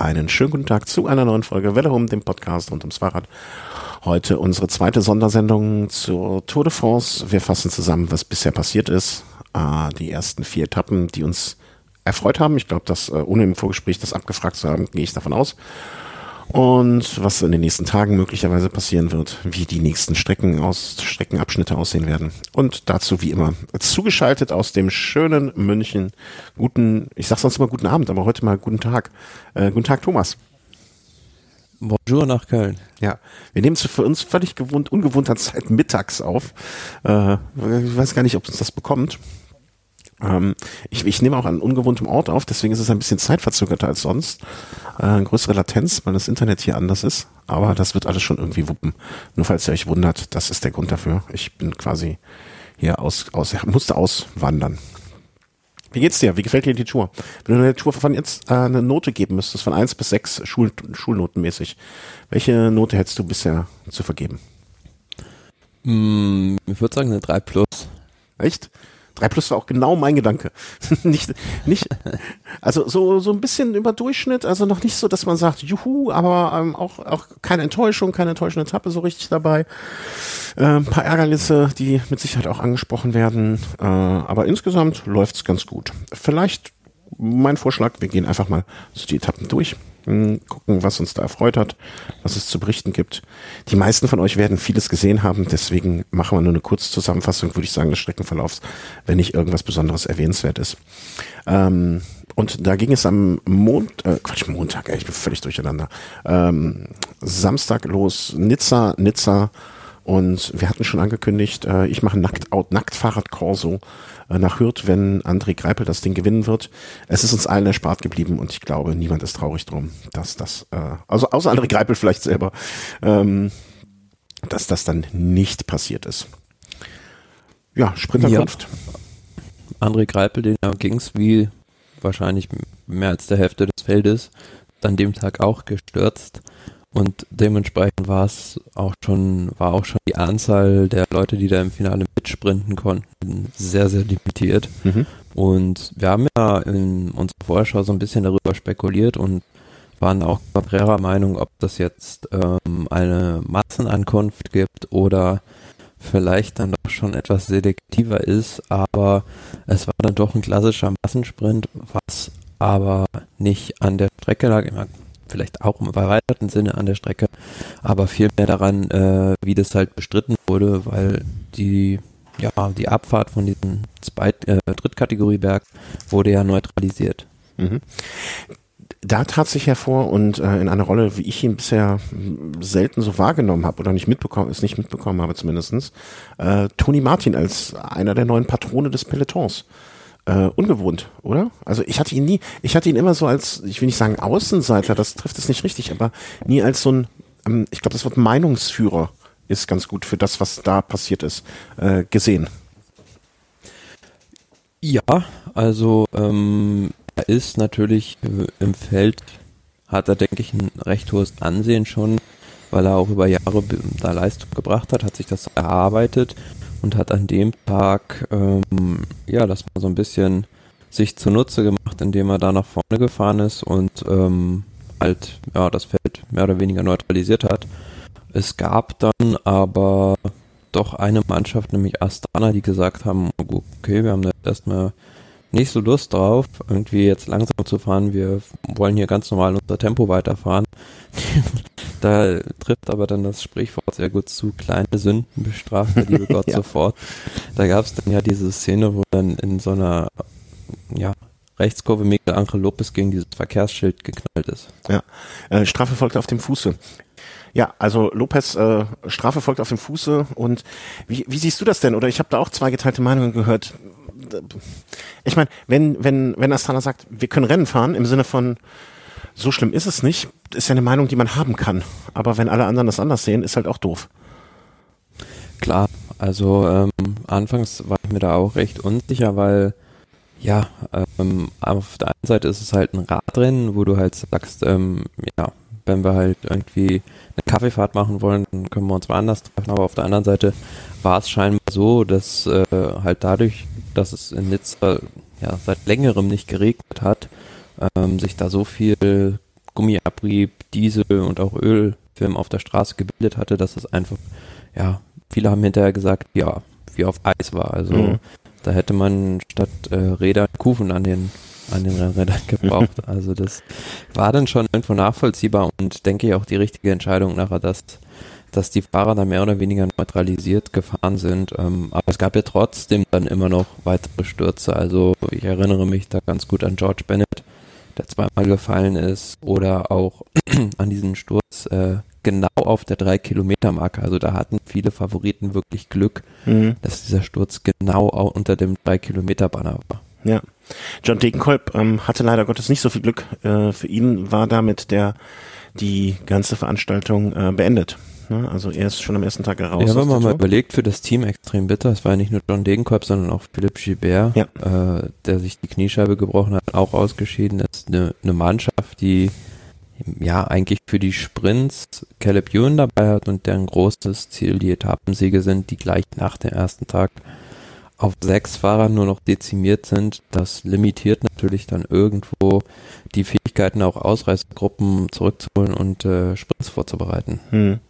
einen schönen guten Tag zu einer neuen Folge Welle um, dem Podcast rund ums Fahrrad. Heute unsere zweite Sondersendung zur Tour de France. Wir fassen zusammen, was bisher passiert ist. Äh, die ersten vier Etappen, die uns erfreut haben. Ich glaube, dass äh, ohne im Vorgespräch das abgefragt zu haben, gehe ich davon aus und was in den nächsten Tagen möglicherweise passieren wird, wie die nächsten Strecken aus, Streckenabschnitte aussehen werden. Und dazu wie immer zugeschaltet aus dem schönen München. Guten, ich sag sonst immer guten Abend, aber heute mal guten Tag. Äh, guten Tag, Thomas. Bonjour nach Köln. Ja, wir nehmen es für uns völlig gewohnt, ungewohnter Zeit mittags auf. Äh, ich weiß gar nicht, ob uns das bekommt. Ähm, ich, ich nehme auch an ungewohntem Ort auf, deswegen ist es ein bisschen zeitverzögerter als sonst. Äh, größere Latenz, weil das Internet hier anders ist. Aber das wird alles schon irgendwie wuppen. Nur falls ihr euch wundert, das ist der Grund dafür. Ich bin quasi hier aus, aus musste auswandern. Wie geht's dir? Wie gefällt dir die Tour? Wenn du der Tour von jetzt äh, eine Note geben müsstest, von eins bis sechs Schul Schulnotenmäßig, welche Note hättest du bisher zu vergeben? Mm, ich würde sagen eine 3 plus. Echt? 3 plus war auch genau mein Gedanke. nicht, nicht, also so, so ein bisschen über Durchschnitt, also noch nicht so, dass man sagt, juhu, aber ähm, auch, auch keine Enttäuschung, keine enttäuschende Etappe so richtig dabei. Äh, ein paar Ärgernisse, die mit Sicherheit auch angesprochen werden, äh, aber insgesamt läuft's ganz gut. Vielleicht mein Vorschlag, wir gehen einfach mal so die Etappen durch gucken, was uns da erfreut hat, was es zu berichten gibt. Die meisten von euch werden vieles gesehen haben, deswegen machen wir nur eine kurze Zusammenfassung, würde ich sagen, des Streckenverlaufs, wenn nicht irgendwas Besonderes erwähnenswert ist. Ähm, und da ging es am Mond, äh, Quatsch, Montag, ey, ich bin völlig durcheinander. Ähm, Samstag los, Nizza, Nizza, und wir hatten schon angekündigt, äh, ich mache Nackt, Out, Nacktfahrrad Corso äh, nach Hürth, wenn André Greipel das Ding gewinnen wird. Es ist uns allen erspart geblieben und ich glaube, niemand ist traurig drum, dass das, äh, also außer André Greipel vielleicht selber, ähm, dass das dann nicht passiert ist. Ja, Sprinterkunft. Ja. André Greipel, den ging's wie wahrscheinlich mehr als der Hälfte des Feldes, an dem Tag auch gestürzt. Und dementsprechend war es auch schon, war auch schon die Anzahl der Leute, die da im Finale mitsprinten konnten, sehr, sehr limitiert. Mhm. Und wir haben ja in unserer Vorschau so ein bisschen darüber spekuliert und waren auch Cabrera Meinung, ob das jetzt ähm, eine Massenankunft gibt oder vielleicht dann doch schon etwas selektiver ist, aber es war dann doch ein klassischer Massensprint, was aber nicht an der Strecke lag. Vielleicht auch im erweiterten Sinne an der Strecke, aber viel mehr daran, äh, wie das halt bestritten wurde, weil die ja die Abfahrt von diesem Zweit äh, Drittkategorieberg wurde ja neutralisiert. Mhm. Da trat sich hervor und äh, in einer Rolle, wie ich ihn bisher selten so wahrgenommen habe oder nicht mitbekommen, es nicht mitbekommen habe zumindestens, äh, Toni Martin als einer der neuen Patrone des Pelotons äh, ungewohnt, oder? Also ich hatte ihn nie, ich hatte ihn immer so als, ich will nicht sagen Außenseiter, das trifft es nicht richtig, aber nie als so ein, ähm, ich glaube, das Wort Meinungsführer ist ganz gut für das, was da passiert ist, äh, gesehen. Ja, also ähm, er ist natürlich äh, im Feld, hat er, denke ich, ein recht hohes Ansehen schon, weil er auch über Jahre da Leistung gebracht hat, hat sich das erarbeitet und hat an dem Tag ähm, ja das mal so ein bisschen sich zunutze gemacht, indem er da nach vorne gefahren ist und ähm, halt ja das Feld mehr oder weniger neutralisiert hat. Es gab dann aber doch eine Mannschaft, nämlich Astana, die gesagt haben, okay, wir haben da erstmal nicht so Lust drauf, irgendwie jetzt langsam zu fahren. Wir wollen hier ganz normal unser Tempo weiterfahren. da trifft aber dann das Sprichwort sehr gut zu, kleine Sünden bestraft der liebe Gott ja. sofort. Da gab es dann ja diese Szene, wo dann in so einer ja, Rechtskurve Miguel Angel Lopez gegen dieses Verkehrsschild geknallt ist. Ja, äh, Strafe folgte auf dem Fuße. Ja, also Lopez äh, Strafe folgt auf dem Fuße und wie, wie siehst du das denn? Oder ich habe da auch zwei geteilte Meinungen gehört ich meine, wenn, wenn, wenn Astana sagt, wir können Rennen fahren, im Sinne von, so schlimm ist es nicht, ist ja eine Meinung, die man haben kann. Aber wenn alle anderen das anders sehen, ist halt auch doof. Klar, also ähm, anfangs war ich mir da auch recht unsicher, weil ja, ähm, auf der einen Seite ist es halt ein Radrennen, wo du halt sagst, ähm, ja, wenn wir halt irgendwie eine Kaffeefahrt machen wollen, dann können wir uns woanders treffen. Aber auf der anderen Seite war es scheinbar so, dass äh, halt dadurch, dass es in Nizza ja seit längerem nicht geregnet hat, ähm, sich da so viel Gummi Antrieb, Diesel und auch Ölfilm auf der Straße gebildet hatte, dass es einfach, ja, viele haben hinterher gesagt, ja, wie auf Eis war. Also mhm. da hätte man statt äh, Räder Kufen an den an den Rennrädern gebraucht. Also das war dann schon irgendwo nachvollziehbar und denke ich auch die richtige Entscheidung nachher, dass dass die Fahrer da mehr oder weniger neutralisiert gefahren sind. Ähm, aber es gab ja trotzdem dann immer noch weitere Stürze. Also ich erinnere mich da ganz gut an George Bennett, der zweimal gefallen ist, oder auch an diesen Sturz äh, genau auf der 3-Kilometer-Marke. Also da hatten viele Favoriten wirklich Glück, mhm. dass dieser Sturz genau unter dem 3-Kilometer-Banner war. Ja. John Degenkolb ähm, hatte leider Gottes nicht so viel Glück. Äh, für ihn war damit der die ganze Veranstaltung äh, beendet. Ne? Also er ist schon am ersten Tag raus. Ja, wenn man mal überlegt, für das Team extrem bitter. Es war ja nicht nur John Degenkolb, sondern auch Philipp Gilbert, ja. äh, der sich die Kniescheibe gebrochen hat, auch ausgeschieden ist. Eine, eine Mannschaft, die ja eigentlich für die Sprints Caleb Ewan dabei hat und deren großes Ziel die Etappensiege sind, die gleich nach dem ersten Tag auf sechs Fahrer nur noch dezimiert sind, das limitiert natürlich dann irgendwo die Fähigkeiten, auch Ausreißgruppen zurückzuholen und äh, Sprints vorzubereiten. Hm.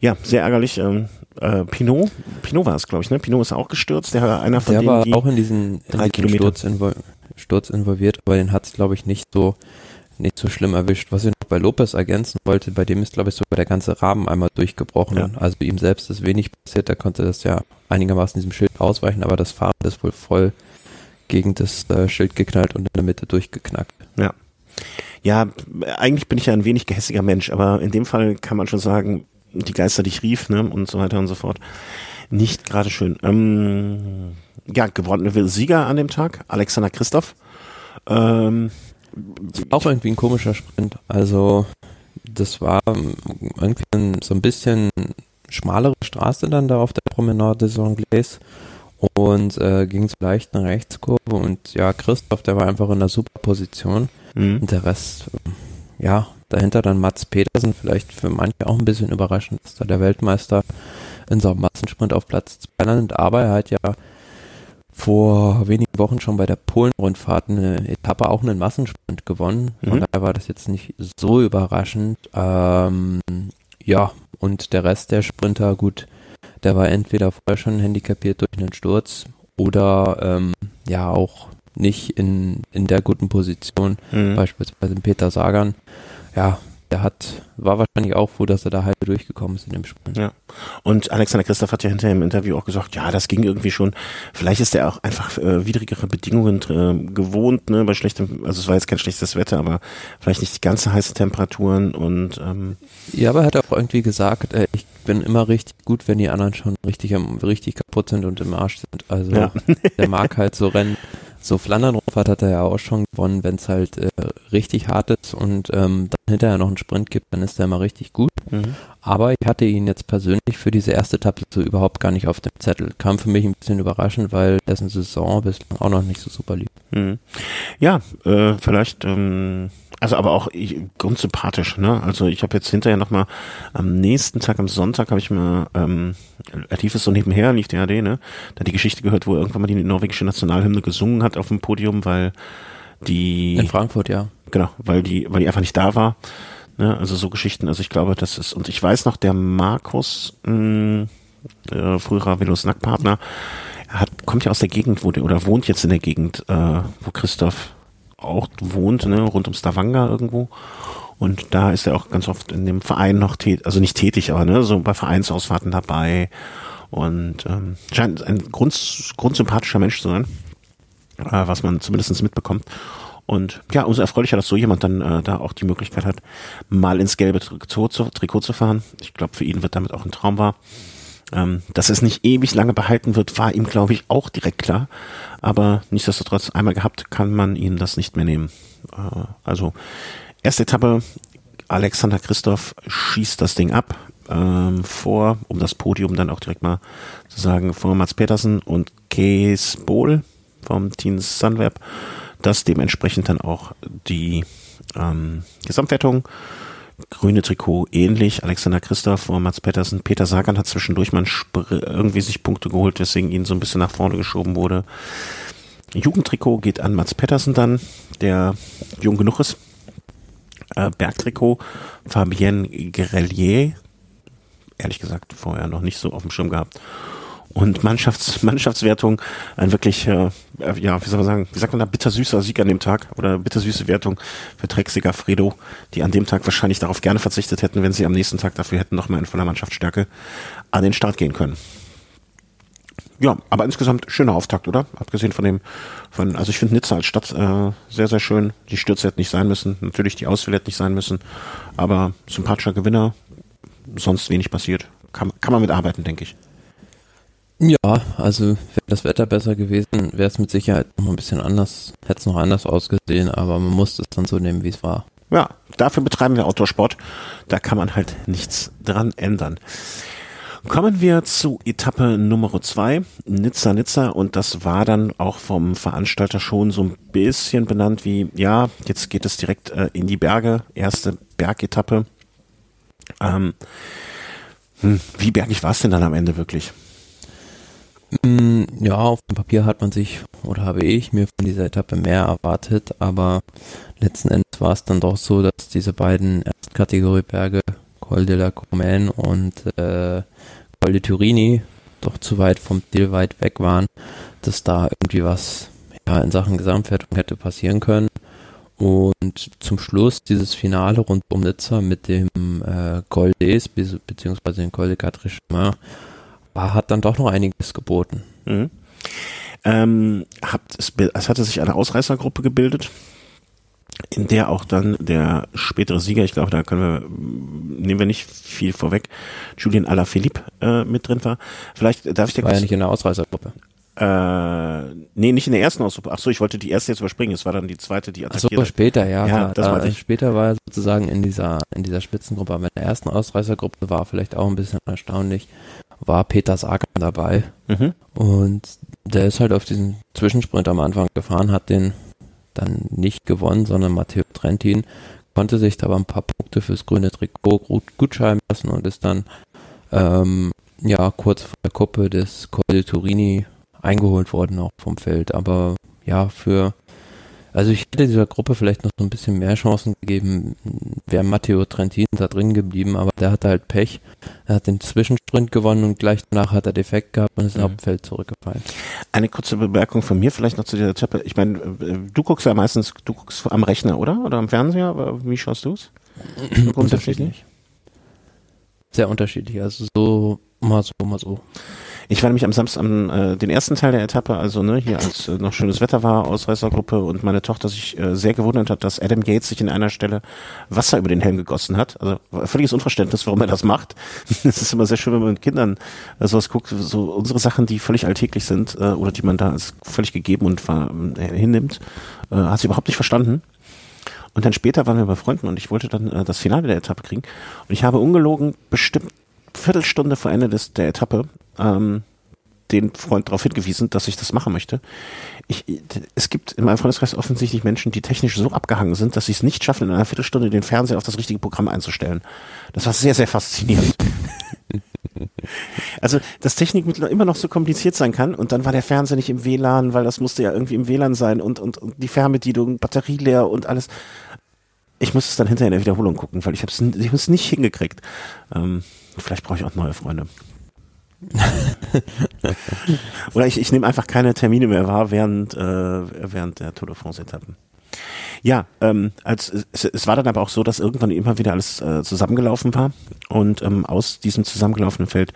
Ja, sehr ärgerlich. Ähm, äh, Pinot, Pinot war es, glaube ich, ne? Pinot ist auch gestürzt. Der war einer von der denen, war die auch in diesen, in diesen Sturz, invol Sturz, involviert, aber den hat es, glaube ich, nicht so nicht so schlimm erwischt. Was ich noch bei Lopez ergänzen wollte, bei dem ist, glaube ich, sogar der ganze Rahmen einmal durchgebrochen. Ja. Also ihm selbst ist wenig passiert, er konnte das ja einigermaßen diesem Schild ausweichen, aber das Fahrrad ist wohl voll gegen das äh, Schild geknallt und in der Mitte durchgeknackt. Ja. Ja, eigentlich bin ich ja ein wenig gehässiger Mensch, aber in dem Fall kann man schon sagen, die Geister dich rief, ne, und so weiter und so fort. Nicht gerade schön. Ähm, ja, gewordene Sieger an dem Tag, Alexander Christoph. Ähm, auch irgendwie ein komischer Sprint. Also, das war irgendwie ein, so ein bisschen schmalere Straße dann da auf der Promenade des Anglais und äh, ging so leicht eine Rechtskurve und ja, Christoph, der war einfach in einer super Position mhm. und der Rest, ja, Dahinter dann Mats Petersen, vielleicht für manche auch ein bisschen überraschend, dass da der Weltmeister in so einem Massensprint auf Platz 2 landet, aber er hat ja vor wenigen Wochen schon bei der Polen-Rundfahrt eine Etappe auch einen Massensprint gewonnen. Von mhm. daher war das jetzt nicht so überraschend. Ähm, ja, und der Rest der Sprinter, gut, der war entweder vorher schon handicapiert durch einen Sturz oder ähm, ja auch nicht in, in der guten Position, mhm. beispielsweise Peter Sagan ja, der hat, war wahrscheinlich auch froh, dass er da halb durchgekommen ist in dem Sprint. Ja. Und Alexander Christoph hat ja hinterher im Interview auch gesagt, ja, das ging irgendwie schon. Vielleicht ist er auch einfach äh, widrigere Bedingungen äh, gewohnt, ne, bei schlechtem, also es war jetzt kein schlechtes Wetter, aber vielleicht nicht die ganze heiße Temperaturen und ähm Ja, aber er hat auch irgendwie gesagt, äh, ich bin immer richtig gut, wenn die anderen schon richtig, richtig kaputt sind und im Arsch sind. Also ja. der mag halt so rennen so Flandern-Rundfahrt hat er ja auch schon gewonnen, wenn es halt äh, richtig hart ist und ähm, dann hinterher noch einen Sprint gibt, dann ist er immer richtig gut. Mhm. Aber ich hatte ihn jetzt persönlich für diese erste Etappe so überhaupt gar nicht auf dem Zettel. Kam für mich ein bisschen überraschend, weil dessen Saison bislang auch noch nicht so super lief. Mhm. Ja, äh, vielleicht ähm also aber auch ich, grundsympathisch, ne? Also ich habe jetzt hinterher nochmal am nächsten Tag, am Sonntag, habe ich mal, ähm, lief es so nebenher, lief die AD, ne? Da die Geschichte gehört, wo irgendwann mal die norwegische Nationalhymne gesungen hat auf dem Podium, weil die In Frankfurt, ja. Genau, weil die, weil die einfach nicht da war. Ne? Also so Geschichten, also ich glaube, das ist, und ich weiß noch, der Markus, mh, äh, früherer Velos Nackpartner, hat, kommt ja aus der Gegend, wo der, oder wohnt jetzt in der Gegend, äh, wo Christoph auch wohnt, ne, rund um Stavanger irgendwo. Und da ist er auch ganz oft in dem Verein noch tätig, also nicht tätig, aber ne, so bei Vereinsausfahrten dabei. Und ähm, scheint ein grund, grundsympathischer Mensch zu sein, äh, was man zumindest mitbekommt. Und ja, umso erfreulicher, dass so jemand dann äh, da auch die Möglichkeit hat, mal ins gelbe Trikot zu, Trikot zu fahren. Ich glaube, für ihn wird damit auch ein Traum wahr. Ähm, dass es nicht ewig lange behalten wird, war ihm, glaube ich, auch direkt klar. Aber nichtsdestotrotz, einmal gehabt, kann man ihm das nicht mehr nehmen. Äh, also, erste Etappe, Alexander Christoph schießt das Ding ab ähm, vor, um das Podium dann auch direkt mal zu sagen, vor Mats Petersen und Kees Bohl vom Team Sunweb, das dementsprechend dann auch die ähm, Gesamtwertung grüne Trikot ähnlich. Alexander Christoph vor Mats Pettersen. Peter Sagan hat zwischendurch mal irgendwie sich Punkte geholt, weswegen ihn so ein bisschen nach vorne geschoben wurde. Jugendtrikot geht an Mats Pettersen dann, der jung genug ist. Äh, Bergtrikot, Fabienne Grelier, ehrlich gesagt vorher noch nicht so auf dem Schirm gehabt. Und Mannschafts Mannschaftswertung, ein wirklich, äh, ja, wie soll man sagen, wie sagt man da, bittersüßer Sieg an dem Tag oder bittersüße Wertung für Trexiger Fredo, die an dem Tag wahrscheinlich darauf gerne verzichtet hätten, wenn sie am nächsten Tag dafür hätten noch mal in voller Mannschaftsstärke an den Start gehen können. Ja, aber insgesamt schöner Auftakt, oder? Abgesehen von dem, von, also ich finde Nizza als Stadt äh, sehr, sehr schön. Die Stürze hätten nicht sein müssen. Natürlich die Ausfälle hätten nicht sein müssen. Aber sympathischer Gewinner, sonst wenig passiert. Kann, kann man mitarbeiten, denke ich. Ja, also wäre das Wetter besser gewesen, wäre es mit Sicherheit noch ein bisschen anders, hätte es noch anders ausgesehen, aber man musste es dann so nehmen, wie es war. Ja, dafür betreiben wir Outdoor-Sport. Da kann man halt nichts dran ändern. Kommen wir zu Etappe Nummer zwei, Nizza Nizza und das war dann auch vom Veranstalter schon so ein bisschen benannt wie, ja, jetzt geht es direkt äh, in die Berge, erste Bergetappe. Ähm, hm, wie bergig war es denn dann am Ende wirklich? Mm, ja, auf dem Papier hat man sich oder habe ich mir von dieser Etappe mehr erwartet, aber letzten Endes war es dann doch so, dass diese beiden Erstkategorie-Berge, Col de la Comaine und äh, Col de Turini, doch zu weit vom Ziel weit weg waren, dass da irgendwie was ja, in Sachen Gesamtwertung hätte passieren können. Und zum Schluss dieses Finale rund um Nizza mit dem äh, Col d'Es beziehungsweise den Col de Quatre Chemins war, hat dann doch noch einiges geboten. Mhm. Ähm, habt es, es hatte sich eine Ausreißergruppe gebildet, in der auch dann der spätere Sieger, ich glaube, da können wir, nehmen wir nicht viel vorweg, Julian Alaphilippe äh, mit drin war. Vielleicht darf ich dir War ja nicht in der Ausreißergruppe. Äh, nee, nicht in der ersten Ausgruppe. Ach so, ich wollte die erste jetzt überspringen. Es war dann die zweite, die attackierte. Ach so, später, ja. Ja, das da, meinte ich. Später war er sozusagen in dieser, in dieser Spitzengruppe. Aber in der ersten Ausreißergruppe war vielleicht auch ein bisschen erstaunlich, war Peter Sagan dabei. Mhm. Und der ist halt auf diesen Zwischensprint am Anfang gefahren, hat den dann nicht gewonnen, sondern Matteo Trentin konnte sich da aber ein paar Punkte fürs grüne Trikot gut, gut schreiben lassen und ist dann ähm, ja kurz vor der Kuppe des Col de Turini eingeholt worden auch vom Feld. Aber ja, für also ich hätte dieser Gruppe vielleicht noch so ein bisschen mehr Chancen gegeben, wäre Matteo Trentin da drin geblieben, aber der hatte halt Pech. Er hat den Zwischensprint gewonnen und gleich danach hat er Defekt gehabt und ist mhm. auf Feld zurückgefallen. Eine kurze Bemerkung von mir vielleicht noch zu dieser Etappe. Ich meine, äh, du guckst ja meistens, du guckst am Rechner, oder? Oder am Fernseher? Wie schaust du es? Unterschiedlich. Sehr unterschiedlich. Also so mal so, mal so. Ich war nämlich am Samstag am äh, den ersten Teil der Etappe, also ne, hier als äh, noch schönes Wetter war, Ausreißergruppe und meine Tochter sich äh, sehr gewundert hat, dass Adam Gates sich in einer Stelle Wasser über den Helm gegossen hat. Also völliges Unverständnis, warum er das macht. Es ist immer sehr schön, wenn man mit Kindern äh, sowas guckt, so unsere Sachen, die völlig alltäglich sind äh, oder die man da als völlig gegeben und äh, hinnimmt, äh, hat sie überhaupt nicht verstanden. Und dann später waren wir bei Freunden und ich wollte dann äh, das Finale der Etappe kriegen. Und ich habe ungelogen bestimmt Viertelstunde vor Ende des, der Etappe ähm, den Freund darauf hingewiesen, dass ich das machen möchte. Ich, es gibt in meinem Freundeskreis offensichtlich Menschen, die technisch so abgehangen sind, dass sie es nicht schaffen, in einer Viertelstunde den Fernseher auf das richtige Programm einzustellen. Das war sehr, sehr faszinierend. Also, dass Technik immer noch so kompliziert sein kann und dann war der Fernseher nicht im WLAN, weil das musste ja irgendwie im WLAN sein und, und, und die Fernbedienung, Batterie leer und alles. Ich muss es dann hinterher in der Wiederholung gucken, weil ich habe es nicht hingekriegt. Ähm, vielleicht brauche ich auch neue Freunde. Oder ich, ich nehme einfach keine Termine mehr wahr während, äh, während der Tour de France-Etappen. Ja, ähm, als, es, es war dann aber auch so, dass irgendwann immer wieder alles äh, zusammengelaufen war und ähm, aus diesem zusammengelaufenen Feld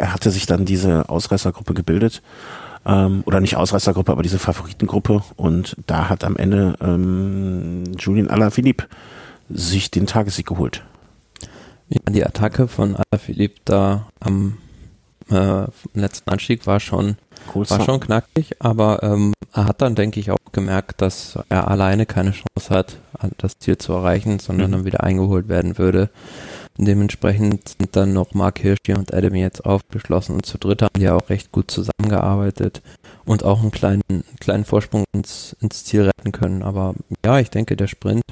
hatte sich dann diese Ausreißergruppe gebildet ähm, oder nicht Ausreißergruppe, aber diese Favoritengruppe und da hat am Ende ähm, Julien Alaphilippe sich den Tagessieg geholt. Ja, die Attacke von Alaphilippe da am äh, letzten Anstieg war schon, cool war schon knackig, aber ähm, er hat dann, denke ich, auch gemerkt, dass er alleine keine Chance hat, das Ziel zu erreichen, sondern mhm. dann wieder eingeholt werden würde. Dementsprechend sind dann noch Mark Hirschi und Adam jetzt aufgeschlossen und zu dritt haben die auch recht gut zusammengearbeitet und auch einen kleinen, kleinen Vorsprung ins, ins Ziel retten können. Aber ja, ich denke, der Sprint,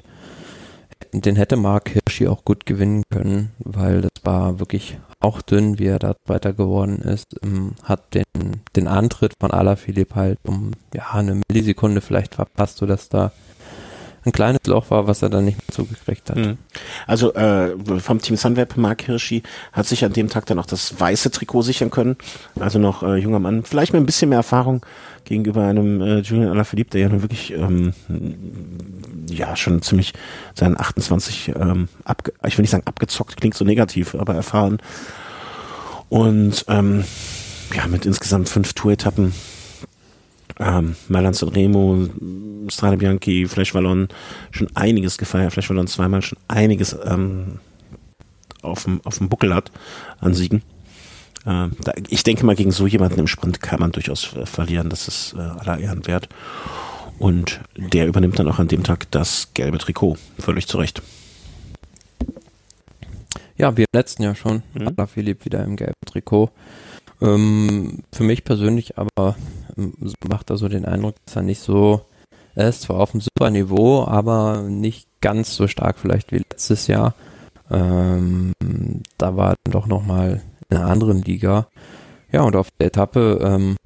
den hätte Mark Hirschi auch gut gewinnen können, weil das war wirklich auch dünn, wie er da weiter geworden ist, ähm, hat den, den Antritt von Alaphilippe halt um ja eine Millisekunde vielleicht verpasst, sodass da ein kleines Loch war, was er dann nicht mehr zugekriegt hat. Mhm. Also äh, vom Team Sunweb, Mark Hirschi, hat sich an dem Tag dann auch das weiße Trikot sichern können. Also noch äh, junger Mann, vielleicht mit ein bisschen mehr Erfahrung gegenüber einem äh, Julian Alaphilippe, der ja nun wirklich ähm, ja schon ziemlich seinen 28, ähm, abge ich will nicht sagen abgezockt, klingt so negativ, aber erfahren. Und ähm, ja, mit insgesamt fünf Tour-Etappen ähm, Mailand Remo, Strade Bianchi, Flash Wallon schon einiges gefeiert, Flash Wallon zweimal schon einiges ähm, auf dem auf dem Buckel hat an Siegen. Äh, da, ich denke mal, gegen so jemanden im Sprint kann man durchaus äh, verlieren, das ist äh, aller Ehren wert. Und der übernimmt dann auch an dem Tag das gelbe Trikot, völlig zu Recht. Ja, wie im letzten Jahr schon. Mhm. Philipp wieder im gelben Trikot. Ähm, für mich persönlich aber macht er so den Eindruck, dass er nicht so, er ist zwar auf einem super Niveau, aber nicht ganz so stark vielleicht wie letztes Jahr. Ähm, da war er doch nochmal in einer anderen Liga. Ja, und auf der Etappe ähm,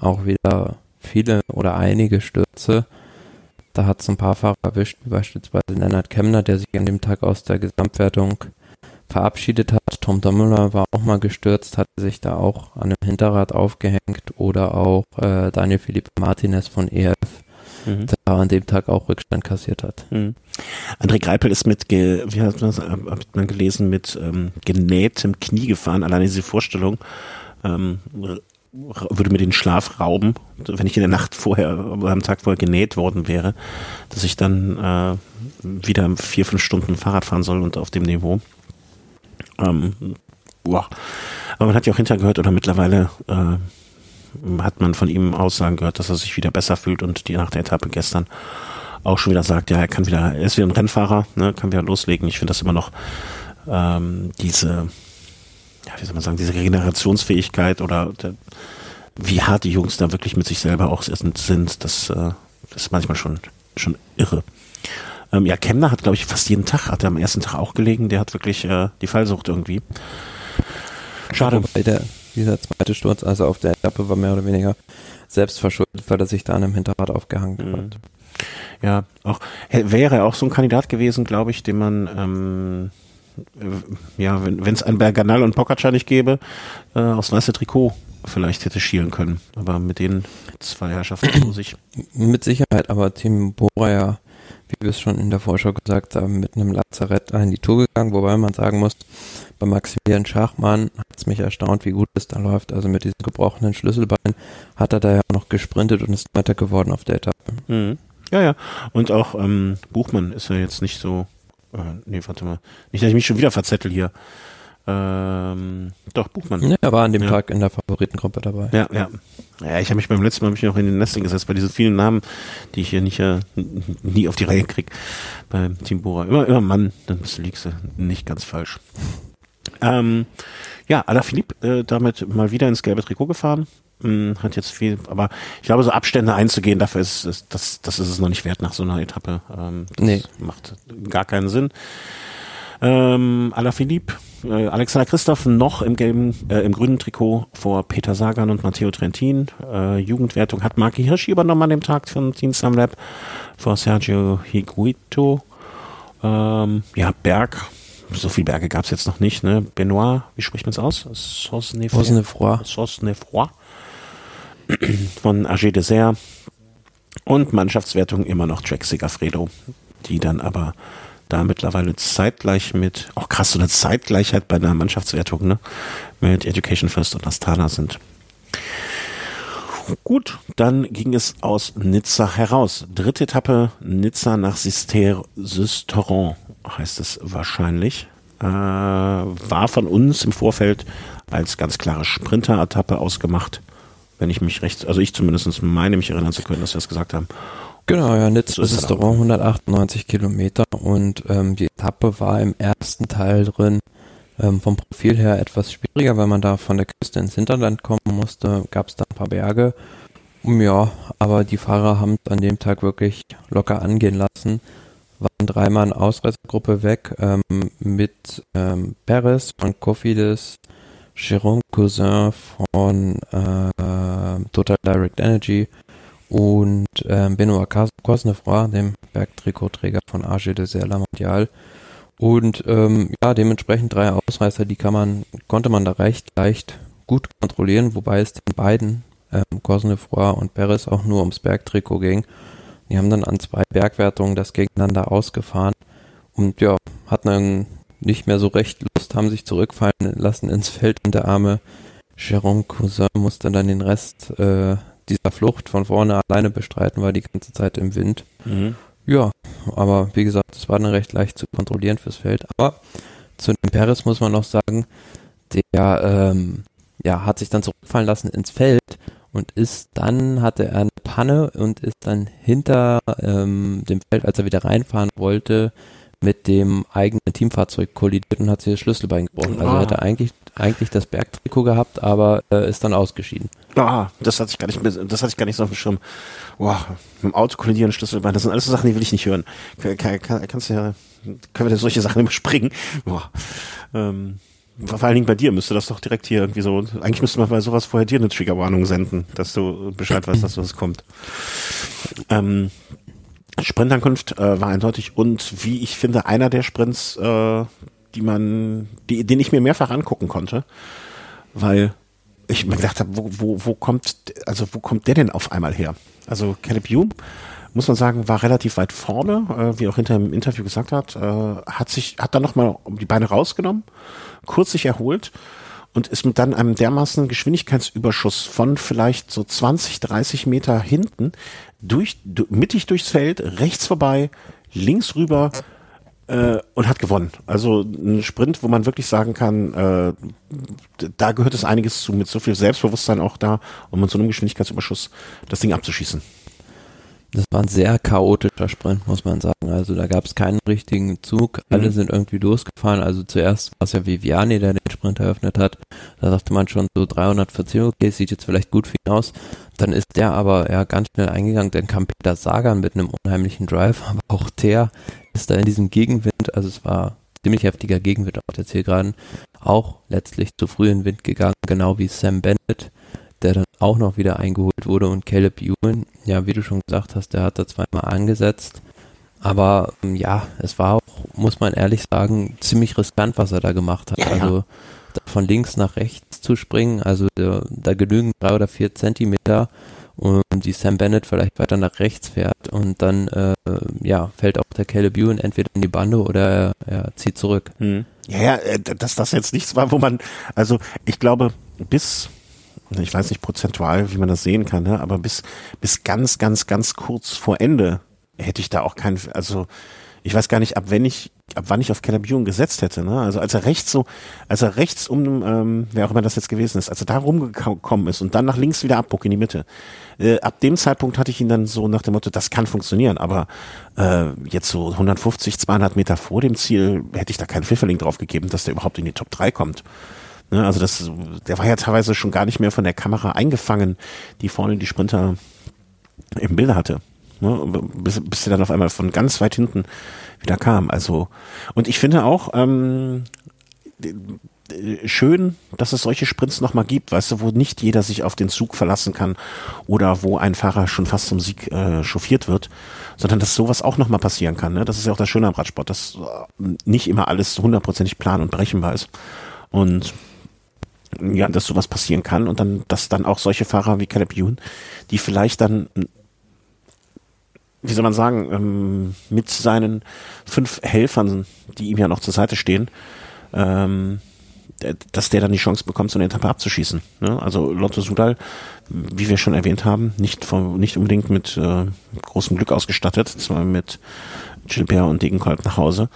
auch wieder viele oder einige Stürze. Da hat es ein paar Fahrer erwischt, wie beispielsweise Lennart Kemner, der sich an dem Tag aus der Gesamtwertung verabschiedet hat. Tom Dumoulin war auch mal gestürzt, hat sich da auch an einem Hinterrad aufgehängt oder auch äh, Daniel Felipe Martinez von EF, mhm. der an dem Tag auch Rückstand kassiert hat. Mhm. André Greipel ist mit, wie hat man, hat man gelesen, mit ähm, genähtem Knie gefahren. Alleine diese Vorstellung ähm, würde mir den Schlaf rauben, wenn ich in der Nacht vorher, am Tag vorher genäht worden wäre, dass ich dann äh, wieder vier, fünf Stunden Fahrrad fahren soll und auf dem Niveau. Ähm, boah. Aber man hat ja auch hinterher gehört, oder mittlerweile äh, hat man von ihm Aussagen gehört, dass er sich wieder besser fühlt und die nach der Etappe gestern auch schon wieder sagt, ja, er kann wieder, er ist wieder ein Rennfahrer, ne, kann wieder loslegen. Ich finde das immer noch ähm, diese, ja, wie soll man sagen, diese Regenerationsfähigkeit oder der, wie hart die Jungs da wirklich mit sich selber auch sind, das, äh, ist manchmal schon, schon irre. Ähm, ja, Kemner hat, glaube ich, fast jeden Tag, hat er am ersten Tag auch gelegen. Der hat wirklich äh, die Fallsucht irgendwie. Schade. Wobei der, dieser zweite Sturz, also auf der Etappe, war mehr oder weniger selbst verschuldet, weil er sich da an einem Hinterrad aufgehangen mhm. hat. Ja, auch wäre auch so ein Kandidat gewesen, glaube ich, den man ähm, äh, ja, wenn es ein Berganal und Pogacar nicht gäbe, äh, aufs weiße Trikot vielleicht hätte schielen können. Aber mit den zwei Herrschaften muss ich. Mit Sicherheit, aber Tim Bora ja wie wir es schon in der Vorschau gesagt haben, mit einem Lazarett in die Tour gegangen, wobei man sagen muss, bei Maximilian Schachmann hat es mich erstaunt, wie gut es da läuft. Also mit diesem gebrochenen Schlüsselbein hat er da ja noch gesprintet und ist weiter geworden auf der Etappe. Mhm. Ja, ja. Und auch ähm, Buchmann ist ja jetzt nicht so. Äh, nee, warte mal. Nicht, dass ich mich schon wieder verzettel hier. Ähm, doch, Buchmann. Ja, er war an dem ja. Tag in der Favoritengruppe dabei. Ja, ja. Ja, ich habe mich beim letzten Mal mich noch in den Nesting gesetzt bei diesen vielen Namen, die ich hier nicht äh, nie auf die Reihe krieg beim Team Bora. Immer, immer Mann, dann bist du liegst du nicht ganz falsch. Ähm, ja, Alaphilippe äh, damit mal wieder ins gelbe Trikot gefahren. Hm, hat jetzt viel, aber ich glaube, so Abstände einzugehen, dafür ist, ist das, das ist es noch nicht wert nach so einer Etappe. Ähm, das nee. macht gar keinen Sinn. Ähm, Alaphilippe äh, Alexander Christoph noch im gelben, äh, im grünen Trikot vor Peter Sagan und Matteo Trentin. Äh, Jugendwertung hat Marki Hirschi übernommen an dem Tag von Team Sunweb vor Sergio Higuito. Ähm, ja, Berg. So viele Berge gab es jetzt noch nicht, ne? Benoit, wie spricht man es aus? Sosnefroy. Sosnefroy. Von AG Dessert. Und Mannschaftswertung immer noch Jack Segafredo, die dann aber da mittlerweile zeitgleich mit, auch oh krass, so eine Zeitgleichheit bei der Mannschaftswertung, ne? Mit Education First und Astana sind. Gut, dann ging es aus Nizza heraus. Dritte Etappe Nizza nach Sisteron heißt es wahrscheinlich. Äh, war von uns im Vorfeld als ganz klare Sprinter-Etappe ausgemacht. Wenn ich mich recht, also ich zumindest meine mich erinnern zu können, dass wir das gesagt haben. Genau, ja, Nitz bis Restaurant 198 Kilometer und ähm, die Etappe war im ersten Teil drin. Ähm, vom Profil her etwas schwieriger, weil man da von der Küste ins Hinterland kommen musste, gab es da ein paar Berge. Ja, aber die Fahrer haben es an dem Tag wirklich locker angehen lassen. Waren dreimal in Ausreisegruppe weg ähm, mit ähm, Perez von Cofidis, Jérôme Cousin von äh, Total Direct Energy und ähm, Benoit Cosnefroy, dem Bergtrikotträger von AG de Serla Mondial. Und ähm, ja, dementsprechend drei Ausreißer, die kann man, konnte man da recht leicht gut kontrollieren, wobei es den beiden, ähm, Cosnefroy und Perez, auch nur ums Bergtrikot ging. Die haben dann an zwei Bergwertungen das gegeneinander ausgefahren und ja, hatten dann nicht mehr so recht Lust, haben sich zurückfallen lassen ins Feld und der arme Jérôme Cousin musste dann den Rest äh, dieser Flucht von vorne alleine bestreiten, war die ganze Zeit im Wind. Mhm. Ja, aber wie gesagt, es war dann recht leicht zu kontrollieren fürs Feld. Aber zu dem Perez muss man noch sagen, der ähm, ja, hat sich dann zurückfallen lassen ins Feld und ist dann, hatte er eine Panne und ist dann hinter ähm, dem Feld, als er wieder reinfahren wollte, mit dem eigenen Teamfahrzeug kollidiert und hat sich das Schlüsselbein gebrochen. Also ah. hätte eigentlich eigentlich das Bergtrikot gehabt, aber äh, ist dann ausgeschieden. Ah, das hatte ich gar nicht, das hatte ich gar nicht so auf dem Schirm. Wow, mit dem Auto kollidieren, Schlüsselbein, das sind alles so Sachen, die will ich nicht hören. Kann, kann, kannst ja, können wir da solche Sachen überspringen? Boah. Ähm, vor allen Dingen bei dir müsste das doch direkt hier irgendwie so, eigentlich müsste man bei sowas vorher dir eine Triggerwarnung senden, dass du Bescheid weißt, dass was kommt. Ähm, Sprintankunft äh, war eindeutig und wie ich finde, einer der Sprints, äh, die man, die, den ich mir mehrfach angucken konnte, weil ich mir gedacht habe, wo, wo, wo kommt, also wo kommt der denn auf einmal her? Also Caleb Hume, muss man sagen, war relativ weit vorne, äh, wie auch hinter im Interview gesagt hat, äh, hat sich, hat dann nochmal die Beine rausgenommen, kurz sich erholt und ist mit dann einem dermaßen Geschwindigkeitsüberschuss von vielleicht so 20, 30 Meter hinten durch, mittig durchs Feld, rechts vorbei, links rüber, äh, und hat gewonnen. Also ein Sprint, wo man wirklich sagen kann, äh, da gehört es einiges zu, mit so viel Selbstbewusstsein auch da, um mit so einem Geschwindigkeitsüberschuss das Ding abzuschießen. Das war ein sehr chaotischer Sprint, muss man sagen. Also da gab es keinen richtigen Zug. Alle mhm. sind irgendwie losgefahren. Also zuerst war es ja Viviani, der den Sprint eröffnet hat. Da dachte man schon so 340, okay, sieht jetzt vielleicht gut für ihn aus. Dann ist der aber ja ganz schnell eingegangen. Dann kam Peter Sagan mit einem unheimlichen Drive. Aber auch der ist da in diesem Gegenwind, also es war ziemlich heftiger Gegenwind auf der Zielgeraden, auch letztlich zu früh in den Wind gegangen, genau wie Sam Bennett der dann auch noch wieder eingeholt wurde und Caleb Ewan, ja, wie du schon gesagt hast, der hat da zweimal angesetzt. Aber ähm, ja, es war auch, muss man ehrlich sagen, ziemlich riskant, was er da gemacht hat. Ja, also ja. von links nach rechts zu springen, also da, da genügen drei oder vier Zentimeter und die Sam Bennett vielleicht weiter nach rechts fährt und dann äh, ja fällt auch der Caleb Ewan entweder in die Bande oder er, er zieht zurück. Hm. Ja, ja, äh, dass das jetzt nichts war, wo man, also ich glaube, bis ich weiß nicht prozentual, wie man das sehen kann, ne? aber bis, bis ganz, ganz, ganz kurz vor Ende hätte ich da auch keinen, also ich weiß gar nicht, ab wenn ich, ab wann ich auf Calabion gesetzt hätte, ne? Also als er rechts so, als er rechts um, ähm, wer auch immer das jetzt gewesen ist, als er da rumgekommen ist und dann nach links wieder abbog in die Mitte, äh, ab dem Zeitpunkt hatte ich ihn dann so nach dem Motto, das kann funktionieren, aber äh, jetzt so 150, 200 Meter vor dem Ziel hätte ich da keinen Pfifferling drauf gegeben, dass der überhaupt in die Top 3 kommt. Ne, also das, der war ja teilweise schon gar nicht mehr von der Kamera eingefangen, die vorne die Sprinter im Bilde hatte. Ne, bis, bis der dann auf einmal von ganz weit hinten wieder kam. Also, und ich finde auch, ähm, schön, dass es solche Sprints nochmal gibt, weißt du, wo nicht jeder sich auf den Zug verlassen kann oder wo ein Fahrer schon fast zum Sieg äh, chauffiert wird, sondern dass sowas auch nochmal passieren kann. Ne? Das ist ja auch das Schöne am Radsport, dass äh, nicht immer alles hundertprozentig plan und berechenbar ist. Und ja, dass sowas passieren kann und dann, dass dann auch solche Fahrer wie Caleb Ewan, die vielleicht dann, wie soll man sagen, ähm, mit seinen fünf Helfern, die ihm ja noch zur Seite stehen, ähm, dass der dann die Chance bekommt, so eine Etappe abzuschießen. Ne? Also Lotto Sudal, wie wir schon erwähnt haben, nicht, vom, nicht unbedingt mit äh, großem Glück ausgestattet, zwar mit Gilbert und Degenkolb nach Hause.